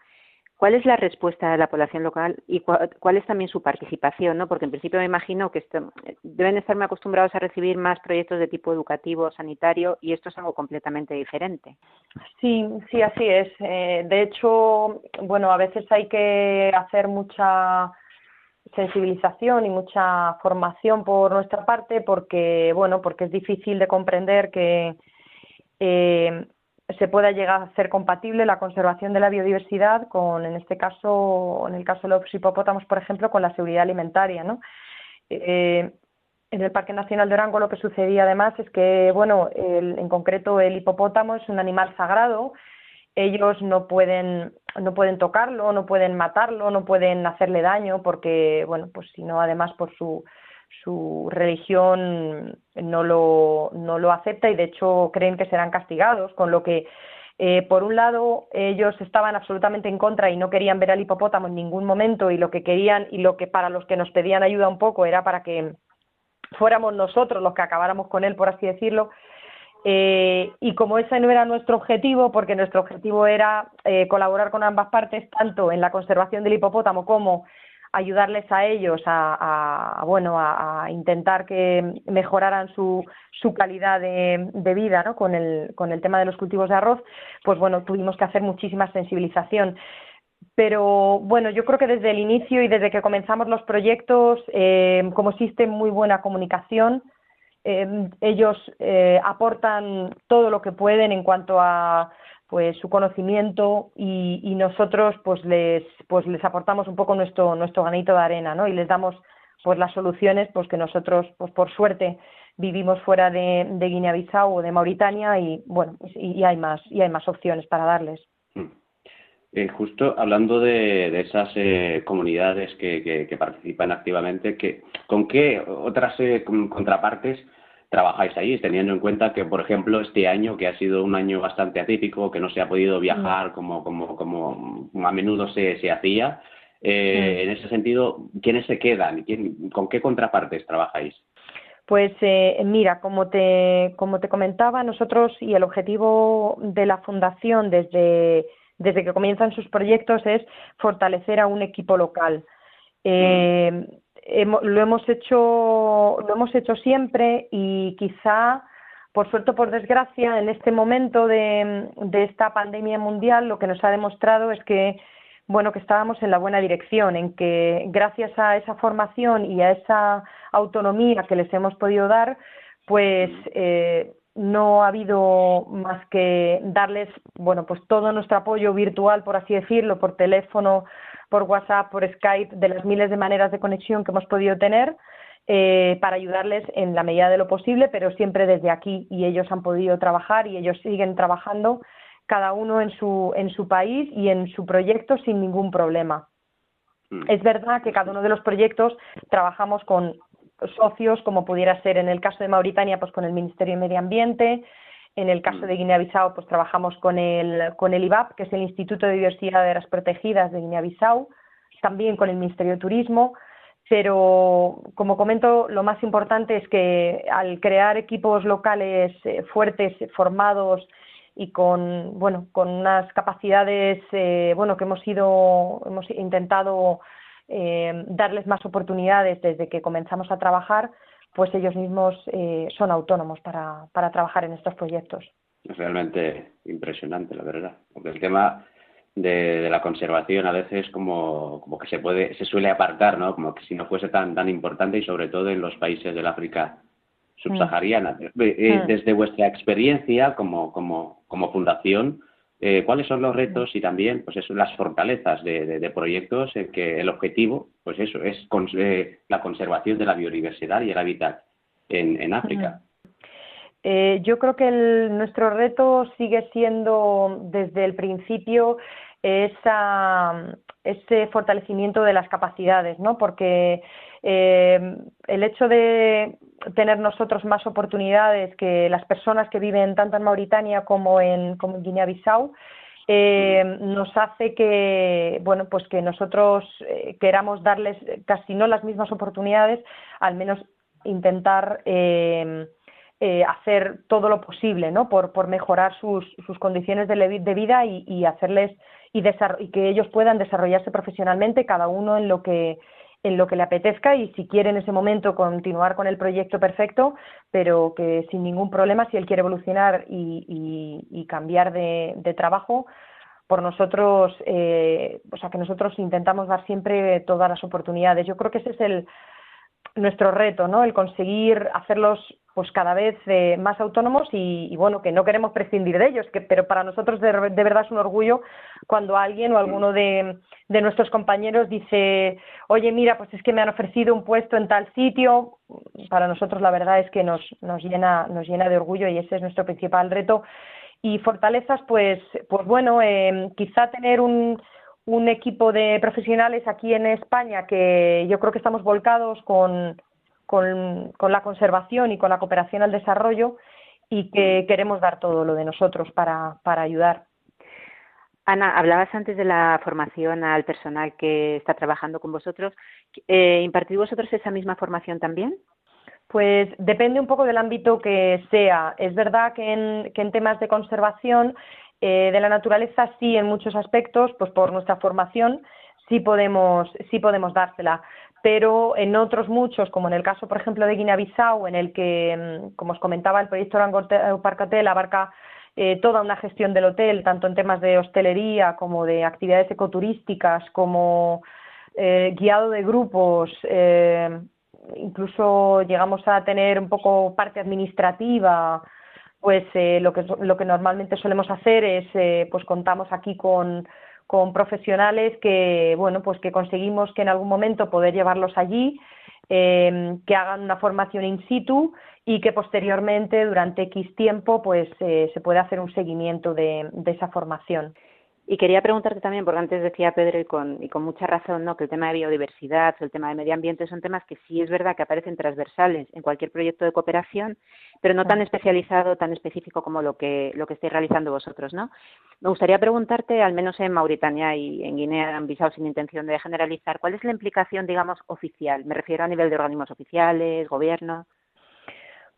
¿cuál es la respuesta de la población local y cuál, es también su participación? ¿no? Porque en principio me imagino que deben estar muy acostumbrados a recibir más proyectos de tipo educativo, sanitario y esto es algo completamente diferente. Sí, sí, así es. Eh, de hecho, bueno, a veces hay que hacer mucha sensibilización y mucha formación por nuestra parte porque bueno porque es difícil de comprender que eh, se pueda llegar a ser compatible la conservación de la biodiversidad con en este caso en el caso de los hipopótamos por ejemplo con la seguridad alimentaria no eh, en el Parque Nacional de Orango lo que sucedía además es que bueno en concreto el hipopótamo es un animal sagrado ellos no pueden no pueden tocarlo, no pueden matarlo, no pueden hacerle daño porque bueno, pues si no además por su su religión no lo, no lo acepta y de hecho creen que serán castigados, con lo que eh, por un lado ellos estaban absolutamente en contra y no querían ver al hipopótamo en ningún momento y lo que querían y lo que para los que nos pedían ayuda un poco era para que fuéramos nosotros los que acabáramos con él, por así decirlo, eh, y como ese no era nuestro objetivo, porque nuestro objetivo era eh, colaborar con ambas partes, tanto en la conservación del hipopótamo como ayudarles a ellos a, bueno a, intentar que mejoraran su, su calidad de, vida ¿no? con, el, con el tema de los cultivos de arroz, pues bueno, tuvimos que hacer muchísima sensibilización. Pero bueno, yo creo que desde el inicio y desde que comenzamos los proyectos, eh, como existe muy buena comunicación, ellos eh, aportan todo lo que pueden en cuanto a pues su conocimiento y, nosotros pues les pues les aportamos un poco nuestro nuestro granito de arena ¿no? y les damos pues las soluciones pues que nosotros pues por suerte vivimos fuera de, Guinea-Bissau o de Mauritania y bueno pues, y, hay más y hay más opciones para darles mm. eh, justo hablando de, esas eh, comunidades que, que, participan activamente que con qué otras eh, contrapartes trabajáis ahí, teniendo en cuenta que, por ejemplo, este año, que ha sido un año bastante atípico, que no se ha podido viajar mm. como, como, como a menudo se, se hacía, eh, en ese sentido, ¿quiénes se quedan? ¿Quién, ¿Con qué contrapartes trabajáis? Pues eh, mira, como te, como te comentaba, nosotros y el objetivo de la Fundación desde, desde que comienzan sus proyectos es fortalecer a un equipo local. Eh, lo hemos hecho lo hemos hecho siempre y quizá por suerte o por desgracia en este momento de, de esta pandemia mundial lo que nos ha demostrado es que bueno que estábamos en la buena dirección en que gracias a esa formación y a esa autonomía que les hemos podido dar pues eh, no ha habido más que darles bueno pues todo nuestro apoyo virtual por así decirlo por teléfono por WhatsApp, por Skype, de las miles de maneras de conexión que hemos podido tener eh, para ayudarles en la medida de lo posible, pero siempre desde aquí y ellos han podido trabajar y ellos siguen trabajando cada uno en su, en su país y en su proyecto sin ningún problema. Mm. Es verdad que cada uno de los proyectos trabajamos con socios, como pudiera ser en el caso de Mauritania, pues con el Ministerio de Medio Ambiente, en el caso de Guinea-Bissau, pues trabajamos con el, con el IBAP, que es el Instituto de Diversidad de las Protegidas de Guinea-Bissau, también con el Ministerio de Turismo, pero como comento, lo más importante es que al crear equipos locales eh, fuertes, formados y con bueno con unas capacidades eh, bueno que hemos ido hemos intentado eh, darles más oportunidades desde que comenzamos a trabajar pues ellos mismos eh, son autónomos para, para trabajar en estos proyectos. Es realmente impresionante, la verdad, porque el tema de, la conservación a veces como, como que se puede se suele apartar, ¿no? Como que si no fuese tan tan importante y sobre todo en los países del África subsahariana. Mm. Eh, mm. Desde vuestra experiencia como, como, como fundación, eh, cuáles son los retos y también pues eso, las fortalezas de, proyectos en que el objetivo pues eso es eh, la conservación de la biodiversidad y el hábitat en, África. Eh, yo creo que nuestro reto sigue siendo desde el principio esa, ese fortalecimiento de las capacidades, ¿no? Porque el hecho de tener nosotros más oportunidades que las personas que viven tanto en Mauritania como en, como Guinea-Bissau, eh, nos hace que bueno pues que nosotros eh, queramos darles casi no las mismas oportunidades al menos intentar eh, hacer todo lo posible ¿no? por, por mejorar sus, sus condiciones de, de vida y, y hacerles y, y que ellos puedan desarrollarse profesionalmente cada uno en lo que en lo que le apetezca y si quiere en ese momento continuar con el proyecto perfecto, pero que sin ningún problema, si él quiere evolucionar y, cambiar de, trabajo, por nosotros, eh, o sea, que nosotros intentamos dar siempre todas las oportunidades. Yo creo que ese es el nuestro reto, ¿no? El conseguir hacerlos pues cada vez eh, más autónomos y, bueno, que no queremos prescindir de ellos, que, pero para nosotros de, verdad es un orgullo cuando alguien o alguno de, nuestros compañeros dice, oye, mira, pues es que me han ofrecido un puesto en tal sitio. Para nosotros la verdad es que nos, nos, llena, nos llena de orgullo y ese es nuestro principal reto. Y fortalezas, pues, pues bueno, eh, quizá tener un, un equipo de profesionales aquí en España que yo creo que estamos volcados con, con, la conservación y con la cooperación al desarrollo y que queremos dar todo lo de nosotros para, para ayudar. Ana, hablabas antes de la formación al personal que está trabajando con vosotros. Eh, ¿Impartís vosotros esa misma formación también? Pues depende un poco del ámbito que sea. Es verdad que en, que en temas de conservación eh, de la naturaleza sí en muchos aspectos, pues por nuestra formación sí podemos, sí podemos dársela pero en otros muchos, como en el caso, por ejemplo, de Guinea-Bissau, en el que, mm, como os comentaba, el proyecto Park Hotel abarca eh, toda una gestión del hotel, tanto en temas de hostelería como de actividades ecoturísticas, como eh, guiado de grupos, eh, incluso llegamos a tener un poco parte administrativa, pues lo, que, lo que normalmente solemos hacer es, pues contamos aquí con con profesionales que, bueno, pues que conseguimos que en algún momento poder llevarlos allí, eh, que hagan una formación in situ y que posteriormente, durante X tiempo, pues eh, se puede hacer un seguimiento de esa formación. Y quería preguntarte también, porque antes decía Pedro y con, y con mucha razón, ¿no? que el tema de biodiversidad, el tema de medio ambiente son temas que sí es verdad que aparecen transversales en cualquier proyecto de cooperación, pero no tan especializado, tan específico como lo que, lo que estáis realizando vosotros. ¿no? Me gustaría preguntarte, al menos en Mauritania y en Guinea-Bissau, sin intención de generalizar, ¿cuál es la implicación, digamos, oficial? Me refiero a nivel de organismos oficiales, gobierno.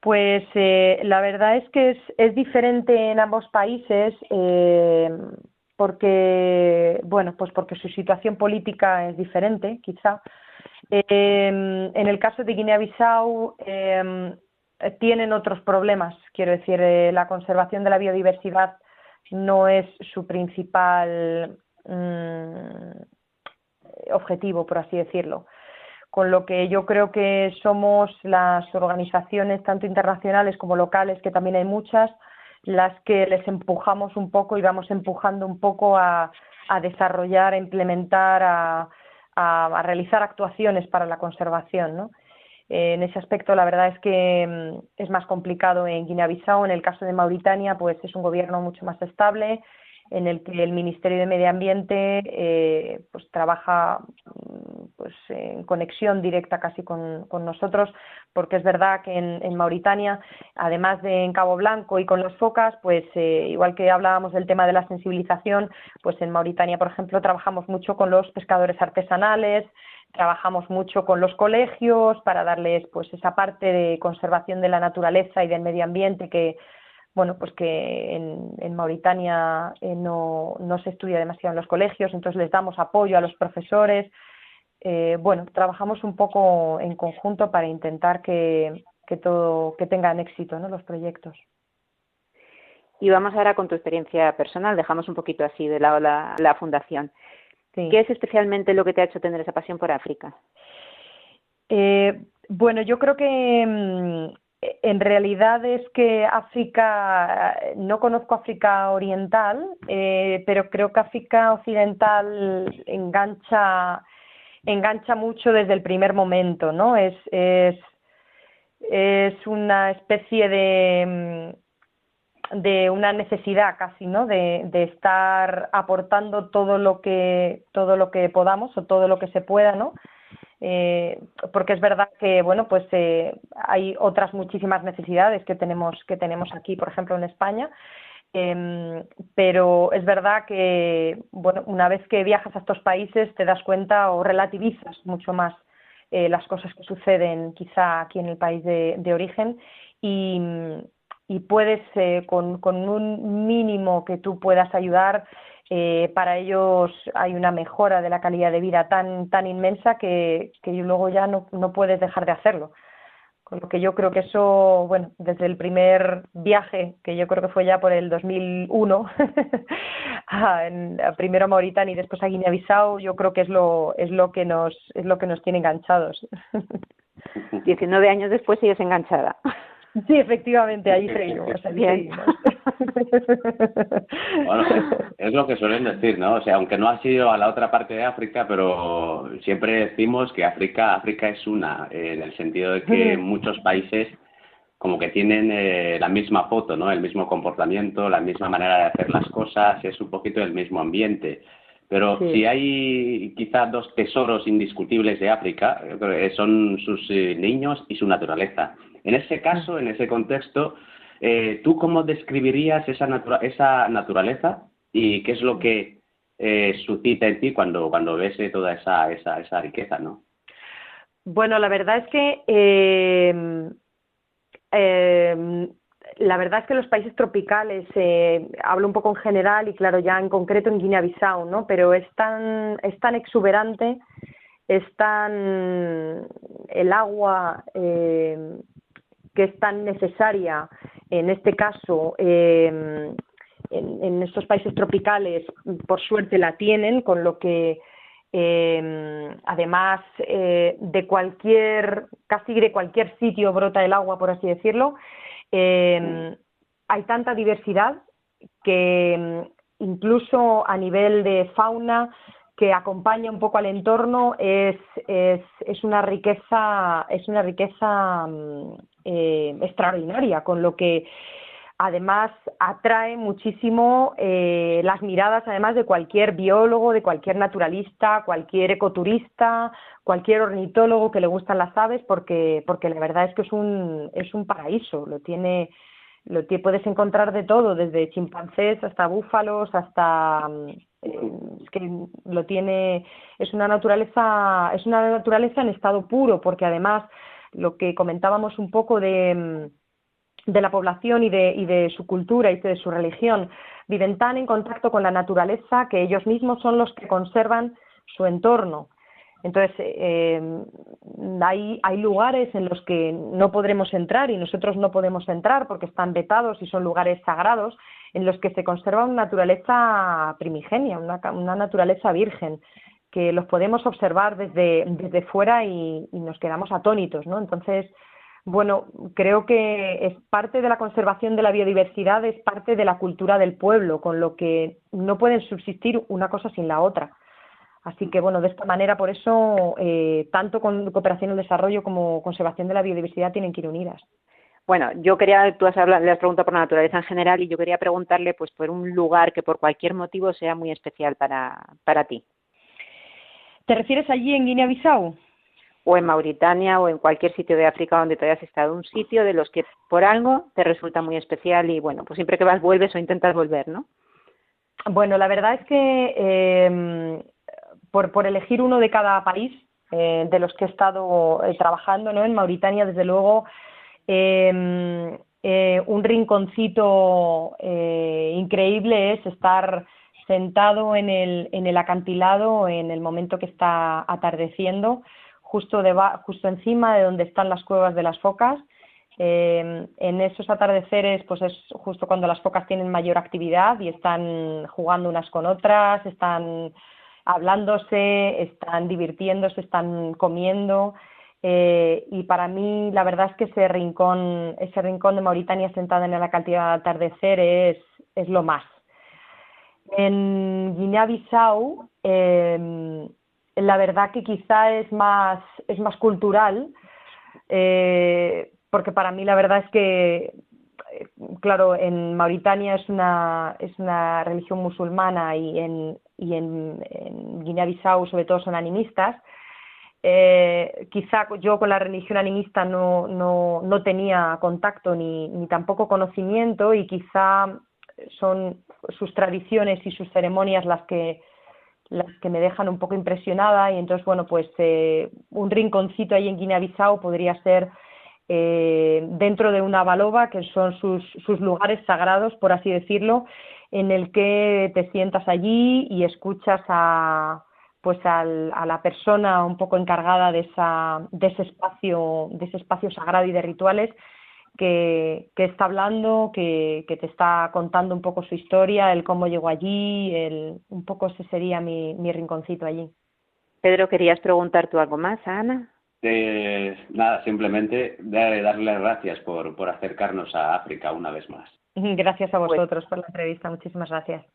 Pues eh, la verdad es que es, es diferente en ambos países. Eh, porque, bueno, pues porque su situación política es diferente, quizá. Em, en el caso de Guinea-Bissau em, tienen otros problemas, quiero decir, eh, la conservación de la biodiversidad no es su principal mm, objetivo, por así decirlo. Con lo que yo creo que somos las organizaciones, tanto internacionales como locales, que también hay muchas, las que les empujamos un poco y vamos empujando un poco a, desarrollar, a implementar, a, realizar actuaciones para la conservación. ¿no? Eh, en ese aspecto, la verdad es que mm, es más complicado en Guinea-Bissau. En el caso de Mauritania, pues es un gobierno mucho más estable, en el que el Ministerio de Medio Ambiente eh, pues trabaja mm, pues en conexión directa casi con, nosotros, porque es verdad que en, Mauritania, además de en Cabo Blanco y con las focas, pues eh, igual que hablábamos del tema de la sensibilización, pues en Mauritania, por ejemplo, trabajamos mucho con los pescadores artesanales, trabajamos mucho con los colegios para darles pues esa parte de conservación de la naturaleza y del medio ambiente que bueno, pues que en, Mauritania eh, no, no, se estudia demasiado en los colegios, entonces les damos apoyo a los profesores. Eh, bueno, trabajamos un poco en conjunto para intentar que, que todo, que tengan éxito ¿no? los proyectos. Y vamos ahora con tu experiencia personal, dejamos un poquito así de lado la, la fundación. ¿Qué es especialmente lo que te ha hecho tener esa pasión por África? Eh, bueno, yo creo que mm, en realidad es que África, no conozco África Oriental, eh, pero creo que África Occidental engancha, engancha mucho desde el primer momento, ¿no? Es, es, es una especie de, una necesidad casi, ¿no? De, de estar aportando todo lo que, todo lo que podamos o todo lo que se pueda, ¿no? Eh, porque es verdad que bueno pues eh, hay otras muchísimas necesidades que tenemos que tenemos aquí por ejemplo en España. Eh, pero es verdad que bueno una vez que viajas a estos países te das cuenta o relativizas mucho más eh, las cosas que suceden quizá aquí en el país de, origen. Y, y puedes eh, con, con un mínimo que tú puedas ayudar eh, para ellos hay una mejora de la calidad de vida tan, tan inmensa que, luego ya no, no puedes dejar de hacerlo. Con lo que yo creo que eso, bueno, desde el primer viaje, que yo creo que fue ya por el 2001, a, en, primero a Mauritania y después a Guinea-Bissau, yo creo que es lo, es lo que nos, es lo que nos tiene enganchados. 19 años después sigues enganchada. Sí, efectivamente, ahí seguimos. bueno, es lo que suelen decir, ¿no? O sea, aunque no ha sido a la otra parte de África, pero siempre decimos que África, África es una, en el sentido de que muchos países como que tienen eh, la misma foto, ¿no? El mismo comportamiento, la misma manera de hacer las cosas, es un poquito el mismo ambiente. Pero si hay quizás dos tesoros indiscutibles de África, son sus eh, niños y su naturaleza. En ese caso, en ese contexto, eh, ¿tú cómo describirías esa, naturaleza y qué es lo que eh, suscita en ti cuando, cuando ves eh, toda esa, esa, esa riqueza, no? Bueno, la verdad es que eh, la verdad es que los países tropicales, eh, hablo un poco en general y claro, ya en concreto en Guinea-Bissau, ¿no? Pero es tan, es tan exuberante, es tan el agua eh, que es tan necesaria en este caso eh, en, estos países tropicales, por suerte la tienen, con lo que además de cualquier, casi de cualquier sitio brota el agua, por así decirlo, eh, hay tanta diversidad que incluso a nivel de fauna que acompaña un poco al entorno es, es, es una riqueza es una riqueza eh, extraordinaria con lo que además atrae muchísimo eh, las miradas además de cualquier biólogo, de cualquier naturalista, cualquier ecoturista, cualquier ornitólogo que le gustan las aves, porque, porque la verdad es que es un, es un paraíso, lo tiene, lo puedes encontrar de todo, desde chimpancés hasta búfalos, hasta eh, es que lo tiene, es una naturaleza, es una naturaleza en estado puro, porque además lo que comentábamos un poco de de la población y de, y de su cultura y de su religión viven tan en contacto con la naturaleza que ellos mismos son los que conservan su entorno. Entonces, eh, hay, hay lugares en los que no podremos entrar y nosotros no podemos entrar porque están vetados y son lugares sagrados en los que se conserva una naturaleza primigenia, una naturaleza virgen, que los podemos observar desde, desde fuera y, nos quedamos atónitos, ¿no? Entonces, bueno, creo que es parte de la conservación de la biodiversidad, es parte de la cultura del pueblo, con lo que no pueden subsistir una cosa sin la otra. Así que, bueno, de esta manera, por eso, eh, tanto con cooperación al desarrollo como conservación de la biodiversidad tienen que ir unidas. Bueno, yo quería, tú has hablado, le has preguntado por la naturaleza en general y yo quería preguntarle, pues, por un lugar que por cualquier motivo sea muy especial para, para ti. ¿Te refieres allí en Guinea-Bissau? o en Mauritania o en cualquier sitio de África donde te hayas estado, un sitio de los que por algo te resulta muy especial y bueno, pues siempre que vas vuelves o intentas volver, ¿no? Bueno, la verdad es que eh, por, por elegir uno de cada país eh, de los que he estado eh, trabajando, ¿no? En Mauritania, desde luego, em, eh, un rinconcito eh, increíble es estar sentado en el, en el acantilado en el momento que está atardeciendo justo, justo encima de donde están las cuevas de las focas. Eh, en esos atardeceres, pues es justo cuando las focas tienen mayor actividad y están jugando unas con otras, están hablándose, están divirtiéndose, están comiendo. Eh, y para mí, la verdad es que ese rincón, ese rincón de Mauritania sentada en la cantidad de atardecer es, es lo más. En Guinea-Bissau, eh, la verdad que quizá es más, es más cultural, eh, porque para mí la verdad es que, eh, claro, en Mauritania es una, es una religión musulmana y en, y en, Guinea-Bissau sobre todo son animistas. Eh, quizá yo con la religión animista no, no, no tenía contacto ni, ni tampoco conocimiento y quizá son sus tradiciones y sus ceremonias las que las que me dejan un poco impresionada y entonces, bueno, pues eh, un rinconcito ahí en Guinea-Bissau podría ser eh, dentro de una baloba, que son sus, sus lugares sagrados, por así decirlo, en el que te sientas allí y escuchas a pues al, a la persona un poco encargada de, esa, de ese espacio de ese espacio sagrado y de rituales que, está hablando, que, te está contando un poco su historia, el cómo llegó allí, el, un poco ese sería mi, mi rinconcito allí. Pedro, ¿querías preguntar tú algo más a Ana? Eh, nada, simplemente darle las gracias por, por acercarnos a África una vez más. Gracias a pues vosotros por la entrevista, muchísimas gracias.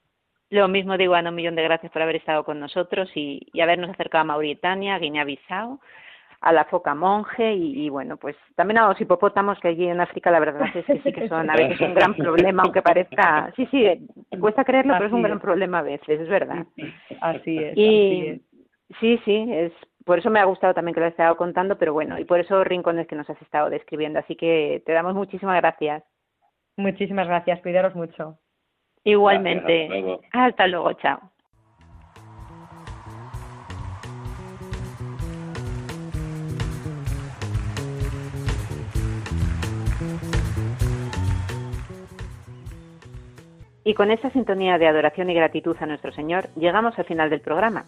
Lo mismo digo, Ana, un millón de gracias por haber estado con nosotros y, y habernos acercado a Mauritania, Guinea-Bissau, a la foca monje y, bueno, pues también a los hipopótamos que allí en África la verdad es que sí que son a veces un gran problema, aunque parezca, sí, sí, cuesta creerlo, pero es un gran problema a veces, es verdad. Así es. Y sí, sí, es por eso me ha gustado también que lo has estado contando, pero bueno, y por esos rincones que nos has estado describiendo, así que te damos muchísimas gracias. Muchísimas gracias, cuidaros mucho. Igualmente. hasta luego chao. Y con esta sintonía de adoración y gratitud a nuestro Señor, llegamos al final del programa.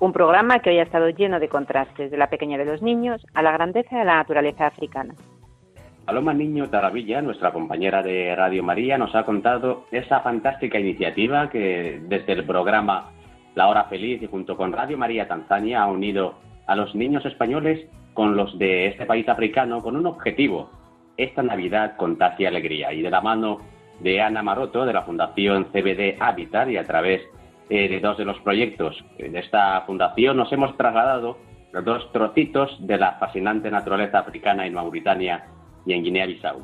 Un programa que hoy ha estado lleno de contrastes, de la pequeña de los niños a la grandeza de la naturaleza africana. Paloma Niño Taravilla, nuestra compañera de Radio María, nos ha contado esa fantástica iniciativa que desde el programa La Hora Feliz y junto con Radio María Tanzania ha unido a los niños españoles con los de este país africano con un objetivo. Esta Navidad contagia alegría y de la mano de Ana Maroto de la Fundación CBD Habitat y a través eh, de dos de los proyectos de esta fundación nos hemos trasladado los dos trocitos de la fascinante naturaleza africana en Mauritania y en Guinea-Bissau.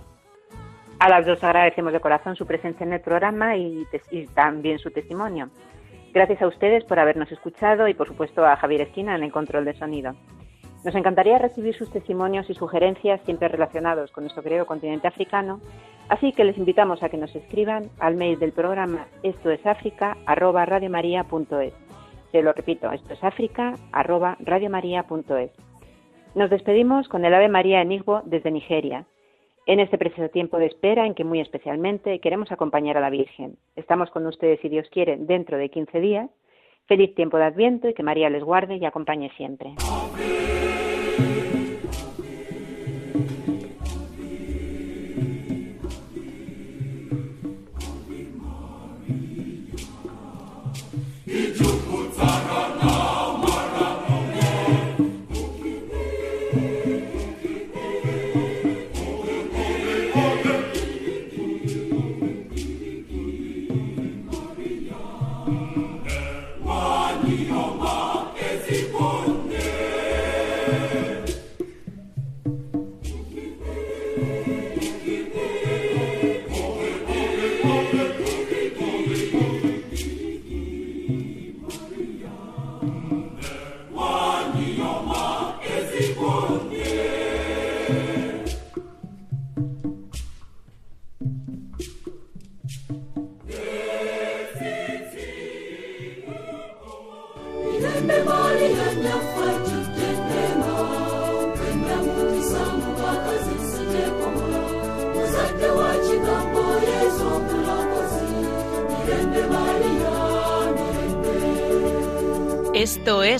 A las dos agradecemos de corazón su presencia en el programa y, y, también su testimonio. Gracias a ustedes por habernos escuchado y por supuesto a Javier Esquina en el control de sonido. Nos encantaría recibir sus testimonios y sugerencias siempre relacionados con nuestro querido continente africano, así que les invitamos a que nos escriban al mail del programa esto es África arroba radiomaria.es. Se lo repito, esto es África arroba radiomaria.es. Nos despedimos con el Ave María en Igbo desde Nigeria. En este preciso tiempo de espera en que muy especialmente queremos acompañar a la Virgen. Estamos con ustedes, si Dios quiere, dentro de 15 días. Feliz tiempo de Adviento y que María les guarde y acompañe siempre.